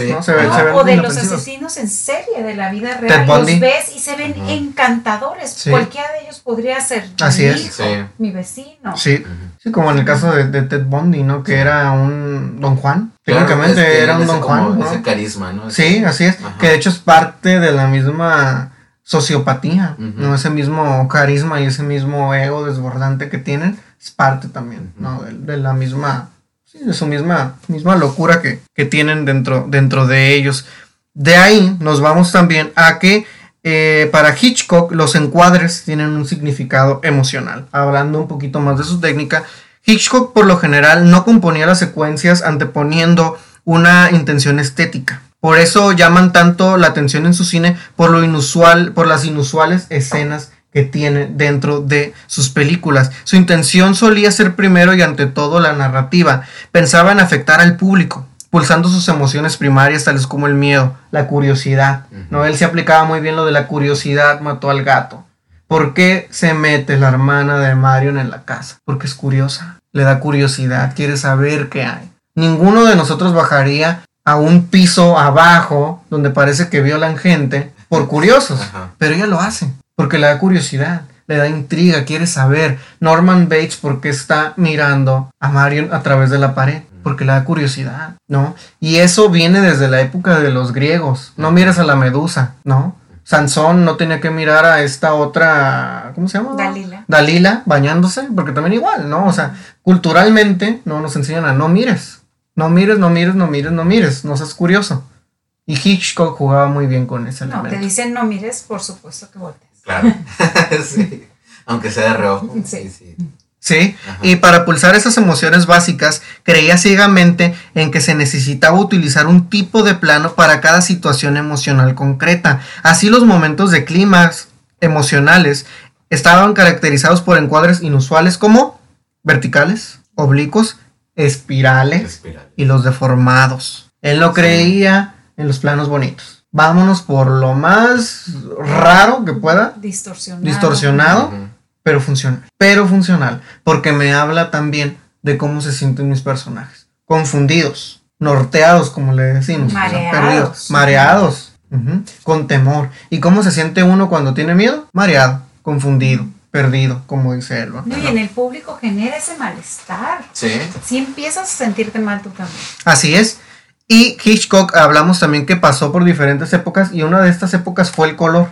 o de los asesinos en serie de la vida real. Los ves y se ven encantadores. Cualquiera de ellos podría ser Así mi es. hijo, mi vecino. Sí. sí, como en el caso de, Ted Bundy, ¿no? Que era un Don Juan. Técnicamente era un Don Juan. Ese carisma, ¿no? Sí, así es. Que de hecho es parte de la misma sociopatía, ¿no? Ese mismo carisma y ese mismo ego desbordante que tienen es parte también, ¿no? De, la misma, sí, de su misma, misma locura que, que, tienen dentro, dentro de ellos. De ahí nos vamos también a que eh, para Hitchcock los encuadres tienen un significado emocional. Hablando un poquito más de su técnica, Hitchcock por lo general no componía las secuencias anteponiendo una intención estética. Por eso llaman tanto la atención en su cine por lo inusual, por las inusuales escenas que tiene dentro de sus películas. Su intención solía ser primero y ante todo la narrativa. Pensaba en afectar al público, pulsando sus emociones primarias tales como el miedo, la curiosidad. ¿no? Él se aplicaba muy bien lo de la curiosidad mató al gato. ¿Por qué se mete la hermana de Marion en la casa? Porque es curiosa, le da curiosidad, quiere saber qué hay. Ninguno de nosotros bajaría a un piso abajo donde parece que violan gente por curiosos, pero ella lo hace porque le da curiosidad, le da intriga, quiere saber. Norman Bates porque está mirando a Marion a través de la pared, porque le da curiosidad, ¿no? Y eso viene desde la época de los griegos. No mires a la medusa, ¿no? Sansón no tenía que mirar a esta otra, ¿cómo se llama? Dalila. Dalila bañándose, porque también igual, ¿no? O sea, culturalmente no nos enseñan a no mires. No mires, no mires, no mires, no mires, no seas curioso. Y Hitchcock jugaba muy bien con ese elemento. No, te dicen no mires, por supuesto que voltees. Claro, sí. Aunque sea de reojo. Sí. sí, sí. y para pulsar esas emociones básicas, creía ciegamente en que se necesitaba utilizar un tipo de plano para cada situación emocional concreta. Así los momentos de clímax emocionales estaban caracterizados por encuadres inusuales como verticales, oblicuos, espirales, y los deformados. Él no creía en los planos bonitos. Vámonos por lo más raro que pueda. Distorsionado. Distorsionado, pero funcional. Pero funcional. Porque me habla también de cómo se sienten mis personajes. Confundidos, norteados, como le decimos. Mareados. mareados. con temor. ¿Y cómo se siente uno cuando tiene miedo? Mareado, confundido perdido, como dice él. y en el público genera ese malestar. Sí. Si empiezas a sentirte mal tú también. Así es. Y Hitchcock hablamos también que pasó por diferentes épocas y una de estas épocas fue el color.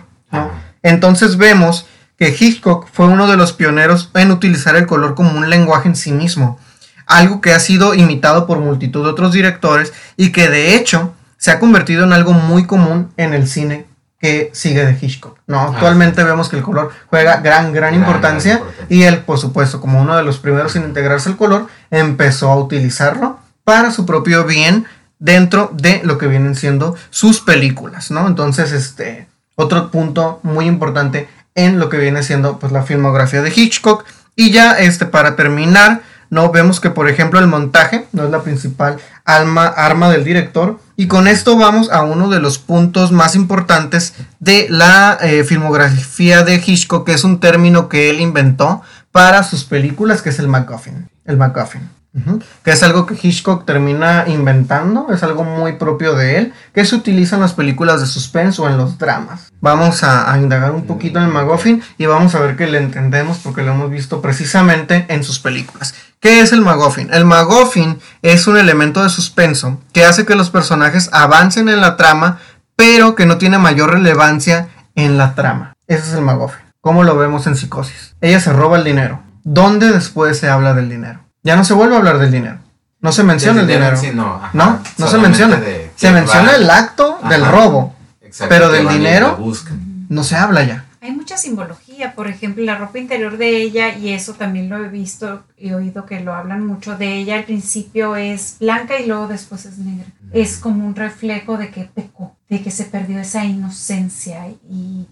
Entonces vemos que Hitchcock fue uno de los pioneros en utilizar el color como un lenguaje en sí mismo, algo que ha sido imitado por multitud de otros directores y que de hecho se ha convertido en algo muy común en el cine que sigue de Hitchcock. No, ah, actualmente vemos que el color juega gran, gran, importancia, y él, por supuesto, como uno de los primeros en integrarse el color, empezó a utilizarlo para su propio bien dentro de lo que vienen siendo sus películas, ¿no? Entonces, este, otro punto muy importante en lo que viene siendo pues la filmografía de Hitchcock y ya este para terminar, no vemos que por ejemplo el montaje no es la principal arma del director y con esto vamos a uno de los puntos más importantes de la eh, filmografía de Hitchcock, que es un término que él inventó para sus películas, que es el MacGuffin. El MacGuffin que es algo que Hitchcock termina inventando, es algo muy propio de él, que se utiliza en las películas de suspense o en los dramas. Vamos a, indagar un poquito en el MacGuffin y vamos a ver que le entendemos porque lo hemos visto precisamente en sus películas. ¿Qué es el MacGuffin? El MacGuffin es un elemento de suspenso que hace que los personajes avancen en la trama, pero que no tiene mayor relevancia en la trama. Ese es el MacGuffin. ¿Cómo lo vemos en psicosis? Ella se roba el dinero. ¿Dónde después se habla del dinero? Ya no se vuelve a hablar del dinero. No se menciona el dinero. no, no, no se menciona. Se menciona el acto del robo. pero del dinero no se habla ya. Hay mucha simbología, por ejemplo, la ropa interior de ella, y eso también lo he visto y oído que lo hablan mucho de ella, al principio es blanca y luego después es negra. Es como un reflejo de que pecó, de que se perdió esa inocencia y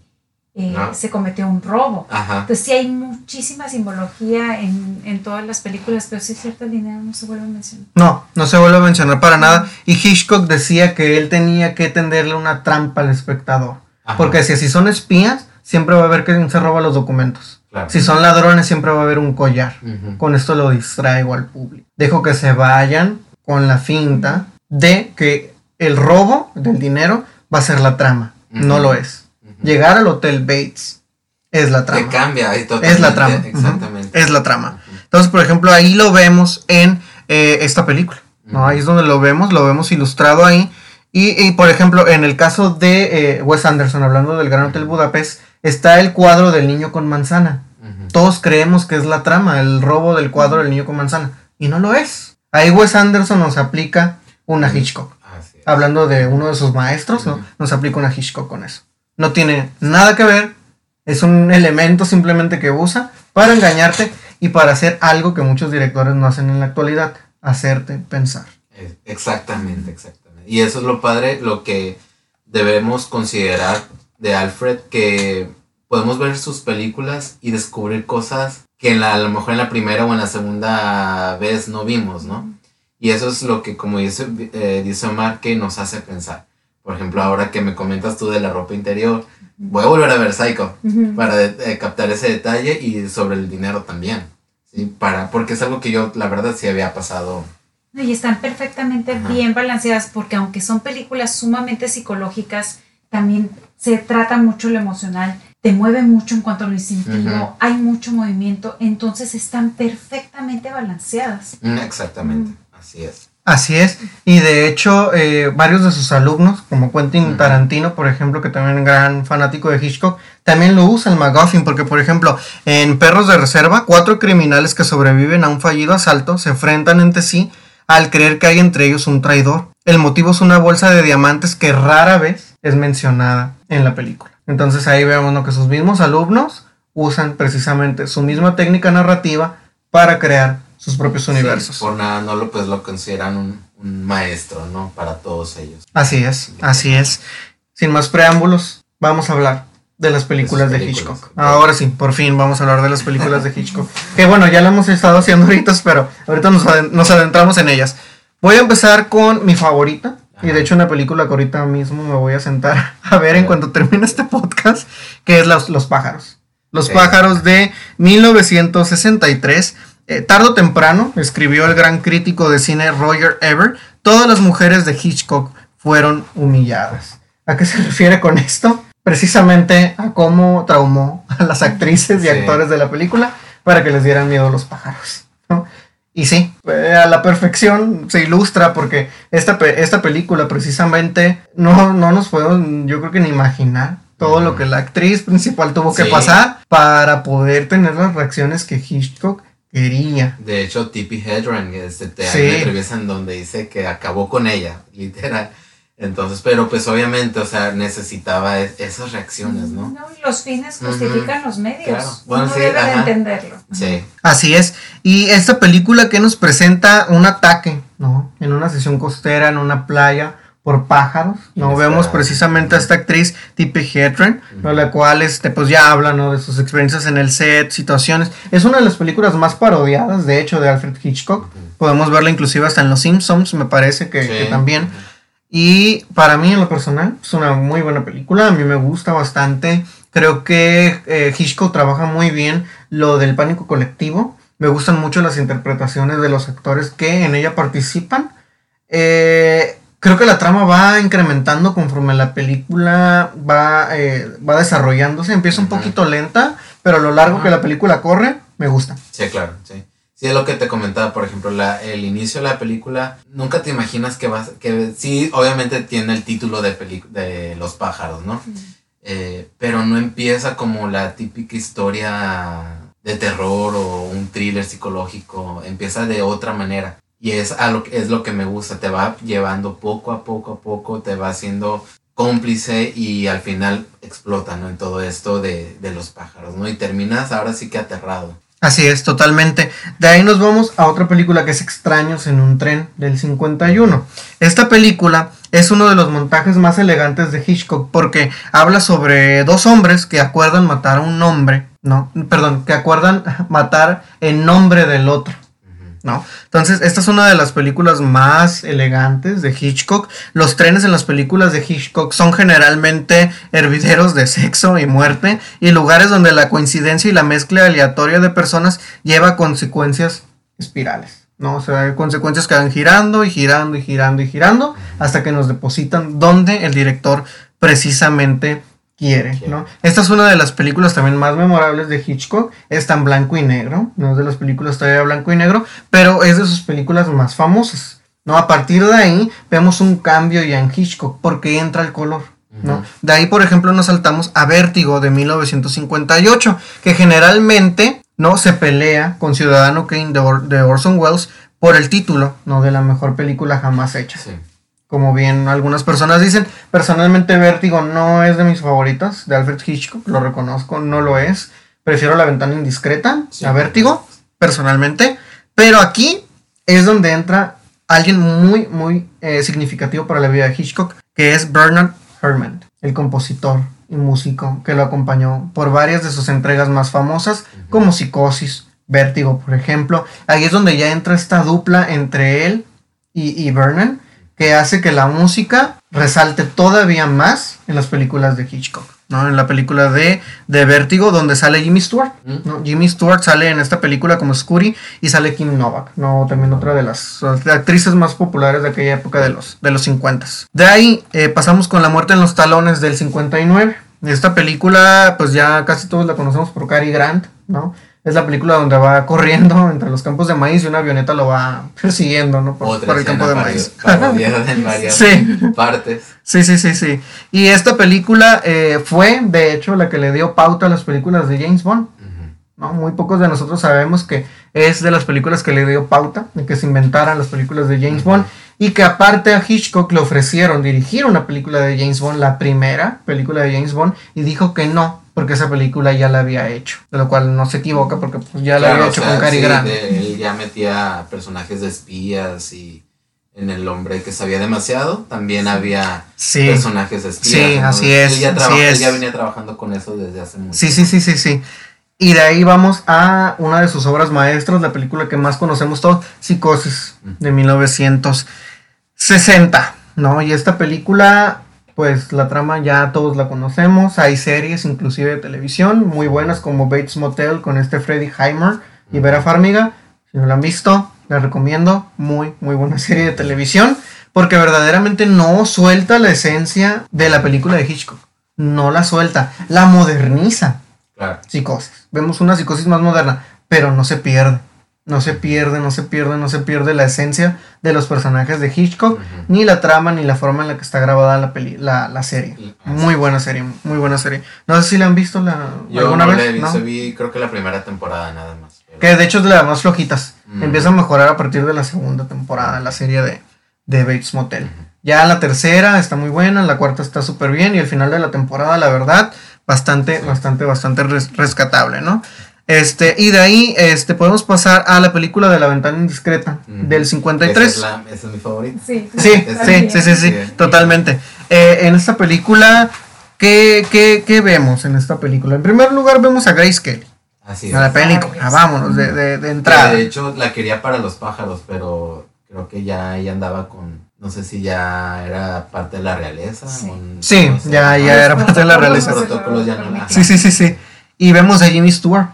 eh, se cometió un robo. Entonces sí hay muchísima simbología en, en, todas las películas, pero sí es cierto, el dinero no se vuelve a mencionar. No, no se vuelve a mencionar para nada. Y Hitchcock decía que él tenía que tenderle una trampa al espectador. Porque si así son espías, siempre va a haber quien se roba los documentos. Si son ladrones, siempre va a haber un collar. Con esto lo distraigo al público. Dejo que se vayan con la finta de que el robo del dinero va a ser la trama. No lo es llegar al Hotel Bates es la trama. Que cambia, es la trama. Exactamente. Es la trama. Entonces, por ejemplo, ahí lo vemos en eh, esta película. ¿no? Ahí es donde lo vemos, lo vemos ilustrado ahí. Y, por ejemplo, en el caso de eh, Wes Anderson, hablando del Gran Hotel Budapest, está el cuadro del niño con manzana. Todos creemos que es la trama, el robo del cuadro del niño con manzana. Y no lo es. Ahí Wes Anderson nos aplica una Hitchcock. Hablando de uno de sus maestros, ¿no? nos aplica una Hitchcock con eso. No tiene nada que ver. Es un elemento simplemente que usa para engañarte y para hacer algo que muchos directores no hacen en la actualidad, hacerte pensar. Exactamente, exactamente. Y eso es lo padre, lo que debemos considerar de Alfred, que podemos ver sus películas y descubrir cosas que en la, a lo mejor en la primera o en la segunda vez no vimos, ¿no? Y eso es lo que, como dice, eh, dice Omar, que nos hace pensar. Por ejemplo, ahora que me comentas tú de la ropa interior, voy a volver a ver Psycho para eh, captar ese detalle y sobre el dinero también. ¿sí? Para, porque es algo que yo, la verdad, sí había pasado. Y están perfectamente bien balanceadas porque aunque son películas sumamente psicológicas, también se trata mucho lo emocional, te mueve mucho en cuanto a lo instintivo, hay mucho movimiento, entonces están perfectamente balanceadas. Mm, exactamente, así es. Así es, y de hecho eh, varios de sus alumnos, como Quentin Tarantino, por ejemplo, que también es gran fanático de Hitchcock, también lo usa el McGuffin, porque por ejemplo, en Perros de Reserva, cuatro criminales que sobreviven a un fallido asalto se enfrentan entre sí al creer que hay entre ellos un traidor. El motivo es una bolsa de diamantes que rara vez es mencionada en la película. Entonces ahí vemos que sus mismos alumnos usan precisamente su misma técnica narrativa para crear sus propios universos. por nada no lo, pues, lo consideran un, maestro, ¿no? Para todos ellos. Así es, así es. Sin más preámbulos, vamos a hablar de las películas de, Hitchcock. Ahora sí, por fin vamos a hablar de las películas de Hitchcock. que bueno, ya lo hemos estado haciendo ahorita, pero ahorita nos, adentramos en ellas. Voy a empezar con mi favorita. Y de hecho una película que ahorita mismo me voy a sentar a ver en cuanto termine este podcast, que es Los, los pájaros. Los pájaros de 1963 eh, tardo o temprano, escribió el gran crítico de cine Roger Ever, todas las mujeres de Hitchcock fueron humilladas. ¿A qué se refiere con esto? Precisamente a cómo traumó a las actrices y actores de la película para que les dieran miedo los pájaros. Y sí, eh, a la perfección se ilustra porque esta, esta película precisamente no, no nos podemos, yo creo que ni imaginar todo lo que la actriz principal tuvo que pasar para poder tener las reacciones que Hitchcock quería. De hecho, Tippi Hedren, este, te entrevista en donde dice que acabó con ella, literal. Entonces, pero pues obviamente, o sea, necesitaba esas reacciones, ¿no? No, los fines justifican los medios. Claro. Bueno, Uno debe de entenderlo. Sí. Así es. Y esta película que nos presenta un ataque, ¿no? En una sesión costera, en una playa, por pájaros, ¿no? Vemos precisamente a esta actriz, Tippi Hedren, la cual este, pues ya habla, ¿no? De sus experiencias en el set, situaciones. Es una de las películas más parodiadas, de hecho, de Alfred Hitchcock. Podemos verla inclusive hasta en Los Simpsons, me parece que, también. Y para mí, en lo personal, es una muy buena película. A mí me gusta bastante. Creo que eh, Hitchcock trabaja muy bien lo del pánico colectivo. Me gustan mucho las interpretaciones de los actores que en ella participan. Eh, creo que la trama va incrementando conforme la película va, eh, va desarrollándose. Empieza un poquito lenta, pero a lo largo que la película corre, me gusta. Sí, claro, sí. Sí, es lo que te comentaba, por ejemplo, la, el inicio de la película, nunca te imaginas que vas, que sí, obviamente tiene el título de, de Los pájaros, ¿no? eh, pero no empieza como la típica historia de terror o un thriller psicológico, empieza de otra manera. Y es, a lo, es lo que me gusta, te va llevando poco a poco a poco, te va haciendo cómplice y al final explota, ¿no? En todo esto de, de los pájaros, ¿no? Y terminas ahora sí que aterrado. Así es, totalmente. De ahí nos vamos a otra película que es Extraños en un tren del 51. Esta película es uno de los montajes más elegantes de Hitchcock porque habla sobre dos hombres que acuerdan matar a un hombre, no, perdón, que acuerdan matar en nombre del otro. ¿No? Entonces, esta es una de las películas más elegantes de Hitchcock. Los trenes en las películas de Hitchcock son generalmente hervideros de sexo y muerte y lugares donde la coincidencia y la mezcla aleatoria de personas lleva consecuencias espirales. ¿no? O sea, hay consecuencias que van girando y girando y girando y girando hasta que nos depositan donde el director precisamente quiere, ¿no? Esta es una de las películas también más memorables de Hitchcock, está en blanco y negro, no es de las películas todavía blanco y negro, pero es de sus películas más famosas, ¿no? A partir de ahí vemos un cambio ya en Hitchcock, porque entra el color, ¿no? De ahí, por ejemplo, nos saltamos a Vértigo de 1958, que generalmente, ¿no? Se pelea con Ciudadano Kane de, Orson Welles por el título, ¿no? De la mejor película jamás hecha. Sí como bien algunas personas dicen. Personalmente Vértigo no es de mis favoritas de Alfred Hitchcock, lo reconozco, no lo es. Prefiero La ventana indiscreta a Vértigo, personalmente. Pero aquí es donde entra alguien muy, muy eh, significativo para la vida de Hitchcock, que es Bernard Herrmann, el compositor y músico que lo acompañó por varias de sus entregas más famosas, como Psicosis, Vértigo, por ejemplo. Ahí es donde ya entra esta dupla entre él y, y Vernon que hace que la música resalte todavía más en las películas de Hitchcock. ¿no? En la película de, de Vértigo, donde sale Jimmy Stewart. ¿no? Jimmy Stewart sale en esta película como Scurry y sale Kim Novak, ¿no? también otra de las actrices más populares de aquella época de los, de los 50. De ahí eh, pasamos con La muerte en los talones del 59. Esta película, pues ya casi todos la conocemos por Cary Grant, ¿no? Es la película donde va corriendo entre los campos de maíz y una avioneta lo va persiguiendo, ¿no? Por, el campo de maíz. en varias sí. partes. Sí, sí, sí, sí. Y esta película eh, fue, de hecho, la que le dio pauta a las películas de James Bond. ¿no? Muy pocos de nosotros sabemos que es de las películas que le dio pauta, de que se inventaran las películas de James Bond. Y que aparte a Hitchcock le ofrecieron dirigir una película de James Bond, la primera película de James Bond, y dijo que no, porque esa película ya la había hecho. De lo cual no se equivoca porque pues, ya la había hecho con Cary Grant. él ya metía personajes de espías y en El hombre que sabía demasiado también había personajes de espías. Sí, así es. Él ya, él ya venía trabajando con eso desde hace mucho Sí, sí, sí, sí, sí. Y de ahí vamos a una de sus obras maestras, la película que más conocemos todos, Psicosis, de 1960, ¿no? Y esta película pues la trama ya todos la conocemos. Hay series, inclusive de televisión, muy buenas como Bates Motel con este Freddy Heimer y Vera Farmiga. Si no la han visto, la recomiendo. Muy, muy buena serie de televisión. Porque verdaderamente no suelta la esencia de la película de Hitchcock. No la suelta, la moderniza. Claro. Psicosis. Vemos una psicosis más moderna, pero no se pierde. No se pierde, no se pierde, no se pierde la esencia de los personajes de Hitchcock, ni la trama, ni la forma en la que está grabada la, peli la, la serie. Muy buena serie, muy buena serie. No sé si la han visto la, alguna vez. ¿no? vi, creo que la primera temporada nada más. Que de hecho es de las más flojitas. Empieza a mejorar a partir de la segunda temporada, la serie de, de Bates Motel. Ya la tercera está muy buena, la cuarta está súper bien y el final de la temporada, la verdad, bastante, bastante, bastante rescatable, ¿no? Este, y de ahí este, podemos pasar a la película de La Ventana Indiscreta del 53. Esa es, mi favorita. Sí, sí, sí, sí, sí, totalmente. Eh, en esta película, ¿qué, ¿qué, qué, vemos en esta película? En primer lugar, vemos a Grace Kelly. Así es. A la película, vámonos, de, de, de entrada. De hecho, la quería para los pájaros, pero creo que ya ella andaba con. No sé si ya era parte de la realeza. Sí, ya, ya era parte de la realeza. Sí, sí, sí, sí. Y vemos a Jimmy Stewart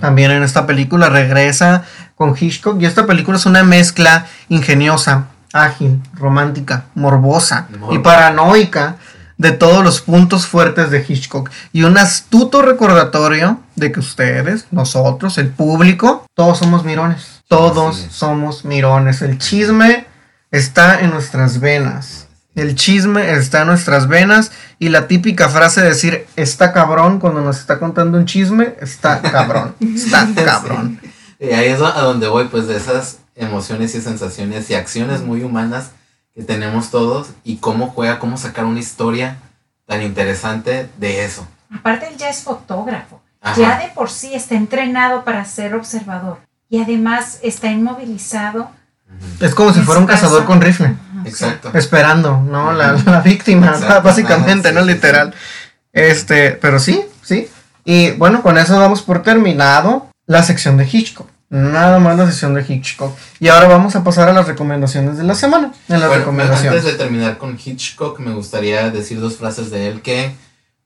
también en esta película regresa con Hitchcock y esta película es una mezcla ingeniosa, ágil, romántica, morbosa y paranoica de todos los puntos fuertes de Hitchcock. Y un astuto recordatorio de que ustedes, nosotros, el público, todos somos mirones, todos somos mirones, el chisme está en nuestras venas El chisme está en nuestras venas y la típica frase de decir está cabrón cuando nos está contando un chisme, está cabrón, está cabrón. Y ahí es a donde voy, pues de esas emociones y sensaciones y acciones muy humanas que tenemos todos y cómo juega, cómo sacar una historia tan interesante de eso. Aparte él ya es fotógrafo, ya de por sí está entrenado para ser observador y además está inmovilizado. Es como si fuera un cazador con rifle. Exacto. Esperando, ¿no? La, víctima, básicamente, ¿no? Literal. Este, pero sí, sí. Y bueno, con eso damos por terminado la sección de Hitchcock. Nada más la sección de Hitchcock. Y ahora vamos a pasar a las recomendaciones de la semana. En las recomendaciones. Antes de terminar con Hitchcock, me gustaría decir dos frases de él que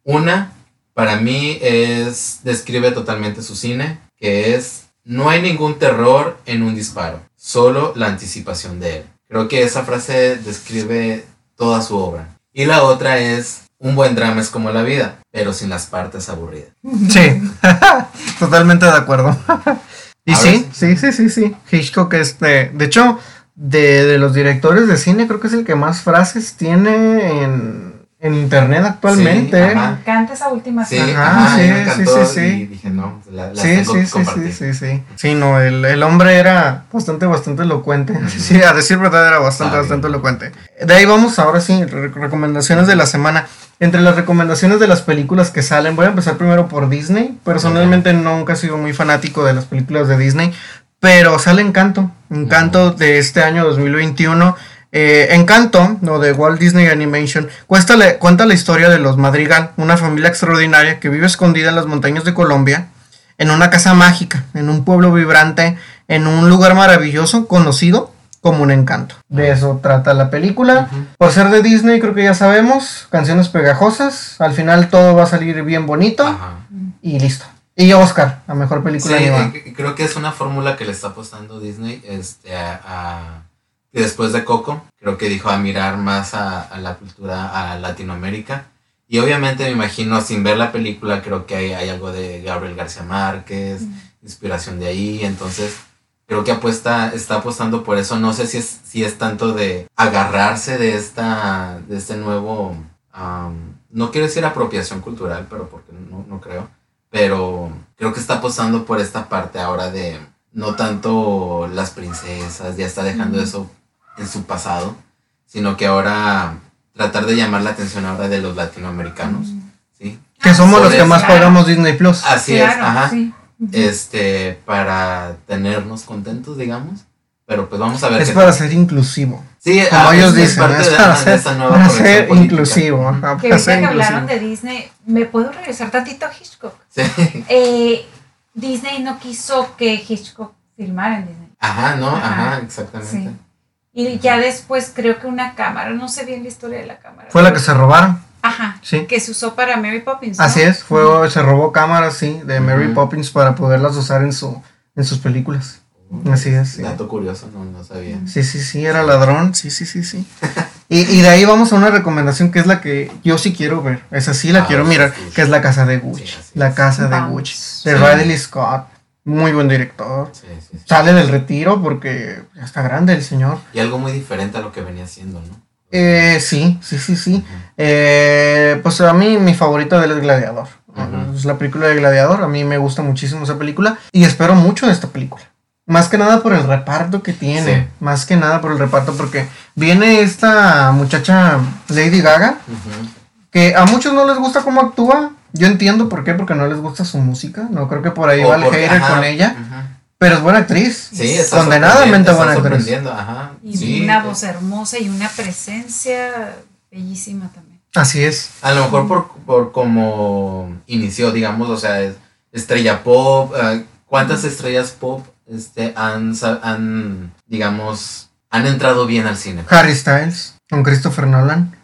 una, para mí, es describe totalmente su cine, que es no hay ningún terror en un disparo, solo la anticipación de él. Creo que esa frase describe toda su obra. Y la otra es un buen drama es como la vida, pero sin las partes aburridas. Sí, totalmente de acuerdo. y sí, sí, sí, sí, sí. Hitchcock es de, de hecho, de, de, los directores de cine, creo que es el que más frases tiene en, en internet actualmente. me encanta esa última sí, ajá, sí, sí, sí, sí, Y dije, no, la, la sí, sí, sí, sí, sí, sí. Sí, no, el, el, hombre era bastante, bastante elocuente. Sí, a decir verdad, era bastante, bastante elocuente. De ahí vamos ahora sí, recomendaciones de la semana. Entre las recomendaciones de las películas que salen, voy a empezar primero por Disney. Personalmente nunca he sido muy fanático de las películas de Disney, pero sale Encanto. Encanto de este año 2021 eh, Encanto, no de Walt Disney Animation, cuenta la historia de los Madrigal, una familia extraordinaria que vive escondida en las montañas de Colombia, en una casa mágica, en un pueblo vibrante, en un lugar maravilloso conocido como un encanto. De eso trata la película. Por ser de Disney, creo que ya sabemos, canciones pegajosas, al final todo va a salir bien bonito y listo. Y Oscar, la mejor película sí, eh, creo que es una fórmula que le está apostando Disney este, a y después de Coco, creo que dijo a mirar más a, la cultura a Latinoamérica. Y obviamente me imagino, sin ver la película, creo que hay, algo de Gabriel García Márquez, inspiración de ahí. Entonces, creo que apuesta, está apostando por eso. No sé si es, si es tanto de agarrarse de, esta, de este nuevo, no quiero decir apropiación cultural, pero porque no, no creo. Pero creo que está apostando por esta parte ahora de no tanto las princesas, ya está dejando eso en su pasado, sino que ahora tratar de llamar la atención ahora de los latinoamericanos, ¿sí? Que somos los que más pagamos Disney Plus. Así es, ajá. Este, para tenernos contentos, digamos. Pero pues vamos a ver. Es para ser inclusivo. Sí, como ellos dicen, es, para, ser, para ser inclusivo. Ajá, que ahorita que hablaron de Disney, ¿me puedo regresar tantito a Hitchcock? Sí. Eh, Disney no quiso que Hitchcock filmara en Disney. Ajá, no, ajá, exactamente. Y ya después creo que una cámara, no sé bien la historia de la cámara. Fue la que se robaron. Ajá. Sí. Que se usó para Mary Poppins. Así es, fue, se robó cámaras, sí, de Mary Poppins para poderlas usar en, su, en sus películas. Así es. Dato curioso, no, no sabía. Sí, sí, sí, era ladrón, sí, sí, sí, sí. y, y, de ahí vamos a una recomendación que es la que yo sí quiero ver. Esa sí la ah, quiero mirar, que es La Casa de Gucci. la Casa de Gucci. De Riley Scott. Muy buen director. Sale del retiro porque ya está grande el señor. Y algo muy diferente a lo que venía haciendo, ¿no? Eh, sí, sí, sí, sí. Eh, pues a mí mi favorito de él es Gladiador. Es la película de Gladiador. A mí me gusta muchísimo esa película. Y espero mucho de esta película. Más que nada por el reparto que tiene. Más que nada por el reparto porque viene esta muchacha Lady Gaga. Que a muchos no les gusta cómo actúa. Yo entiendo por qué, porque no les gusta su música. No creo que por ahí va el hater con ella. Pero es buena actriz. Sí, condenadamente buena actriz. Y una voz hermosa y una presencia bellísima también. Así es. A lo mejor por, por como inició, digamos, o sea, estrella pop. Eh, ¿Cuántas estrellas pop este, han, han, digamos, han entrado bien al cine? Harry Styles, con Christopher Nolan,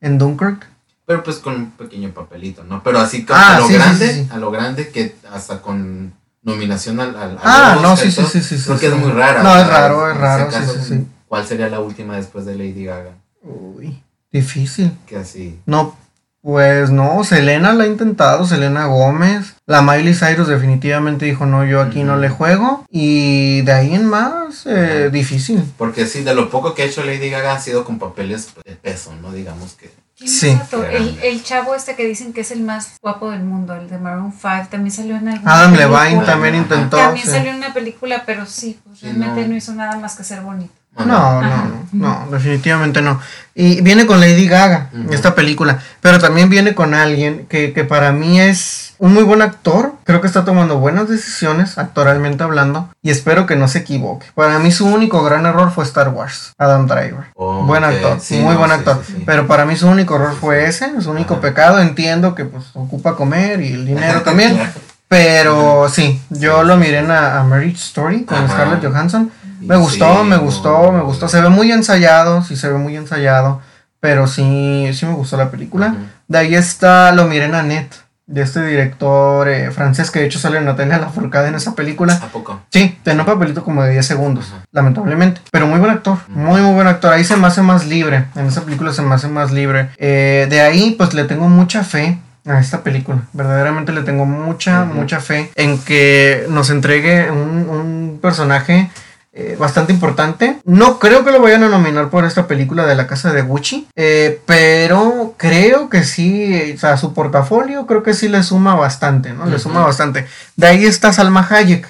en Dunkirk. Pero pues con un pequeño papelito, ¿no? Pero así como ah, a lo grande, a lo grande que hasta con nominación al, al, Ah, no, sí, sí, sí, sí, Porque es muy rara. No, es raro, es raro, sí, sí, sí. ¿Cuál sería la última después de Lady Gaga? Uy, difícil. Que así. No, Pues no, Selena la ha intentado, Selena Gómez. La Miley Cyrus definitivamente dijo, no, yo aquí no le juego. Y de ahí en más, eh, difícil. Porque sí, de lo poco que ha hecho Lady Gaga ha sido con papeles de peso, ¿no? Digamos que... Sí. El, el, chavo este que dicen que es el más guapo del mundo, el de Maroon 5, también salió en alguna Adam Levine también intentó. También salió en una película, pero sí, pues realmente no hizo nada más que ser bonito. No, no, no, definitivamente no. Y viene con Lady Gaga, esta película, pero también viene con alguien que, que, para mí es un muy buen actor, creo que está tomando buenas decisiones, actoralmente hablando, y espero que no se equivoque. Para mí su único gran error fue Star Wars, Adam Driver. Oh, buen actor, muy buen actor, pero para mí su único error fue ese, su único pecado, entiendo que pues ocupa comer y el dinero también. Pero sí, yo lo miré en a, Marriage Story con Scarlett Johansson me gustó, me gustó, me gustó. Se ve muy ensayado, sí se ve muy ensayado. Pero sí, sí me gustó la película. De ahí está Lo miré en Annette, de este director eh, francés que de hecho sale en Natalia Lafourcade en esa película. ¿A poco? Sí, tiene un papelito como de 10 segundos, lamentablemente. Pero muy buen actor, muy, muy buen actor. Ahí se me hace más libre. En esa película se me hace más libre. Eh, de ahí, pues le tengo mucha fe a esta película. Verdaderamente le tengo mucha, mucha fe en que nos entregue un, un personaje eh, bastante importante. No creo que lo vayan a nominar por esta película de la casa de Gucci, eh, pero creo que sí, o sea, su portafolio creo que sí le suma bastante, ¿no? Le suma bastante. De ahí está Salma Hayek.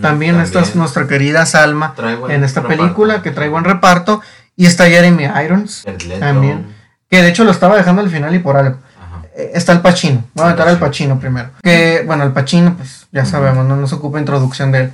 también, está nuestra querida Salma en esta película que trae buen reparto. Y está Jeremy Irons también. Que de hecho lo estaba dejando al final y por algo. Eh, está el Pachino. Voy a meter al Pachino primero. Que, bueno, el Pachino, pues ya sabemos, no nos ocupa introducción de él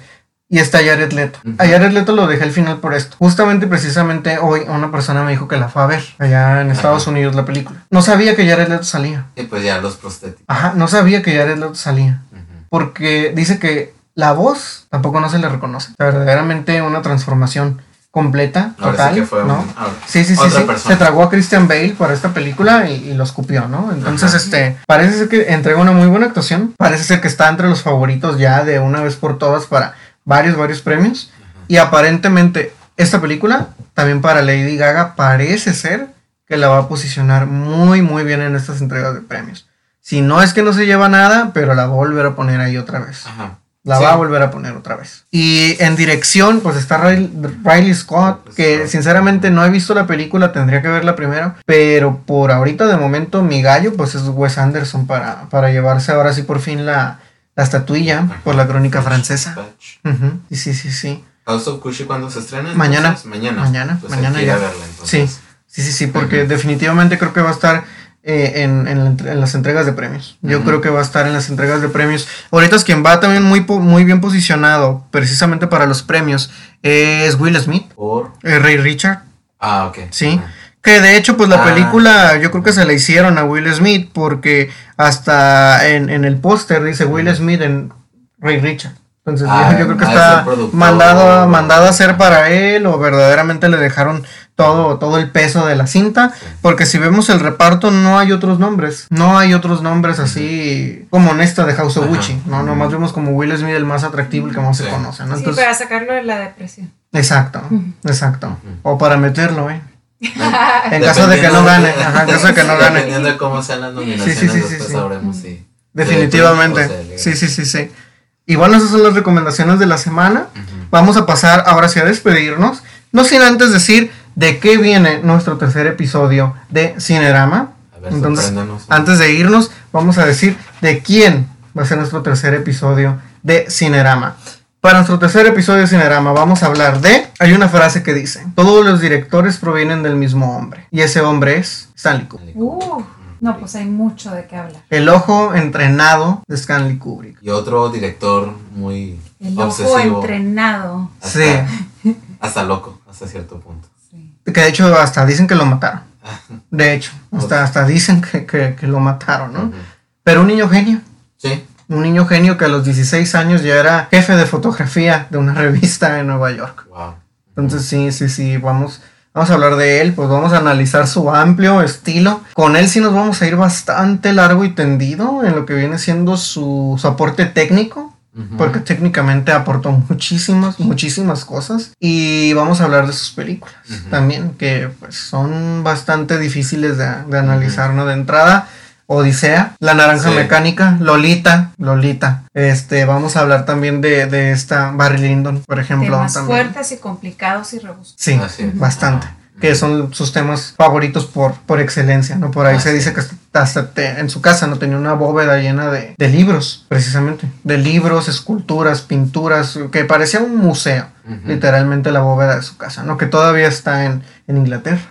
y está Jared Leto. A Jared Leto lo dejé al final por esto. Justamente precisamente hoy una persona me dijo que la fue a ver allá en Estados Unidos la película. No sabía que Jared Leto salía. Y pues ya los prostéticos. Ajá, no sabía que Jared Leto salía. Porque dice que la voz tampoco no se le reconoce. verdaderamente una transformación completa, total, sí ¿no? sí, sí, sí, sí. Se tragó a Christian Bale para esta película y, lo escupió, ¿no? Entonces, este, parece ser que entregó una muy buena actuación. Parece ser que está entre los favoritos ya de una vez por todas para varios, varios premios. Y aparentemente esta película, también para Lady Gaga, parece ser que la va a posicionar muy, muy bien en estas entregas de premios. Si no es que no se lleva nada, pero la va a volver a poner ahí otra vez. La va a volver a poner otra vez. Y en dirección, pues está Riley, Scott, que sinceramente no he visto la película, tendría que verla primero. Pero por ahorita, de momento, mi gallo, pues es Wes Anderson para, para llevarse ahora sí por fin la, la estatuilla por la crónica francesa. Sí, sí, sí, House of Gucci cuando se estrena? Mañana. Mañana. Mañana, pues mañana ya. Verla, sí, sí, sí, sí, porque definitivamente creo que va a estar eh, en, en, las entregas de premios. Yo creo que va a estar en las entregas de premios. Ahorita es quien va también muy, muy bien posicionado precisamente para los premios es Will Smith. Por. Eh, Ray Richard. Ah, ok. Sí. Que de hecho, pues la ah. película yo creo que se la hicieron a Will Smith porque hasta en, el póster dice Will Smith en Ray Richard. Entonces yo, creo que está mandado, mandado a hacer para él o verdaderamente le dejaron todo, todo el peso de la cinta. Porque si vemos el reparto no hay otros nombres. No hay otros nombres así como en esta de House of Gucci. No, nomás vemos como Will Smith el más atractivo, el que más se conoce. ¿no? Entonces, sí, para sacarlo de la depresión. Exacto, exacto. O para meterlo, ¿eh? en caso de que no gane. en caso de que no gane. Dependiendo de cómo sean las nominaciones, sí, sí, sí, después sabremos si. Definitivamente. Sí, sí, sí, sí. Igual esas son las recomendaciones de la semana. Vamos a pasar ahora sí a despedirnos. No sin antes decir de qué viene nuestro tercer episodio de Cinerama. A ver, Entonces, antes de irnos, vamos a decir de quién va a ser nuestro tercer episodio de Cinerama. Para nuestro tercer episodio de Cinerama vamos a hablar de... Hay una frase que dice, todos los directores provienen del mismo hombre. Y ese hombre es Stanley Kubrick. Uh, no, pues hay mucho de qué hablar. El ojo entrenado de Stanley Kubrick. Y otro director muy El ojo entrenado. sí. Hasta loco, hasta cierto punto. Que de hecho hasta dicen que lo mataron. De hecho, hasta, hasta dicen que, lo mataron, ¿no? Pero un niño genio. Sí un niño genio que a los 16 años ya era jefe de fotografía de una revista en Nueva York. Entonces sí, sí, sí, vamos, vamos a hablar de él, pues vamos a analizar su amplio estilo. Con él sí nos vamos a ir bastante largo y tendido en lo que viene siendo su, aporte técnico. Porque técnicamente aportó muchísimas, muchísimas cosas. Y vamos a hablar de sus películas también, que pues son bastante difíciles de, de analizar, ¿no? De entrada, Odisea, La Naranja Mecánica, Lolita, Lolita. Este, vamos a hablar también de, de esta Barry Lyndon, por ejemplo. Temas fuertes y complicados y robustos. Sí, bastante que son sus temas favoritos por, por excelencia, ¿no? Por ahí ah, se dice que hasta en su casa no tenía una bóveda llena de, libros, precisamente, de libros, esculturas, pinturas, que parecía un museo, literalmente la bóveda de su casa, ¿no? Que todavía está en, Inglaterra,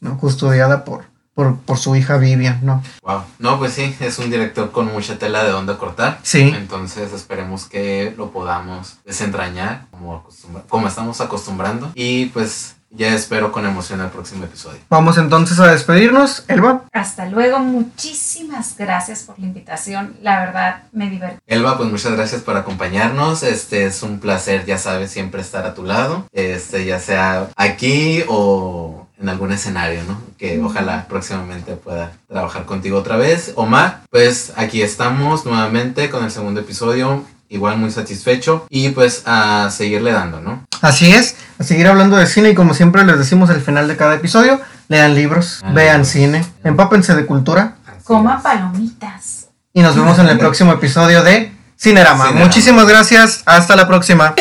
¿no? Custodiada por, por, su hija Vivian, ¿no? Wow. No, pues sí, es un director con mucha tela de dónde cortar. Sí. Entonces esperemos que lo podamos desentrañar como, como estamos acostumbrando. Y pues ya espero con emoción el próximo episodio. Vamos entonces a despedirnos, Elba. Hasta luego, muchísimas gracias por la invitación, la verdad me divertí. Elba, pues muchas gracias por acompañarnos, este es un placer, ya sabes, siempre estar a tu lado, este ya sea aquí o en algún escenario, ¿no? Que ojalá próximamente pueda trabajar contigo otra vez. Omar, pues aquí estamos nuevamente con el segundo episodio igual muy satisfecho y pues a seguirle dando, ¿no? Así es, a seguir hablando de cine y como siempre les decimos al final de cada episodio, lean libros, ah, vean cine, empápense de cultura, coman palomitas. Y nos vemos en el próximo episodio de Cinerama. Muchísimas gracias, hasta la próxima.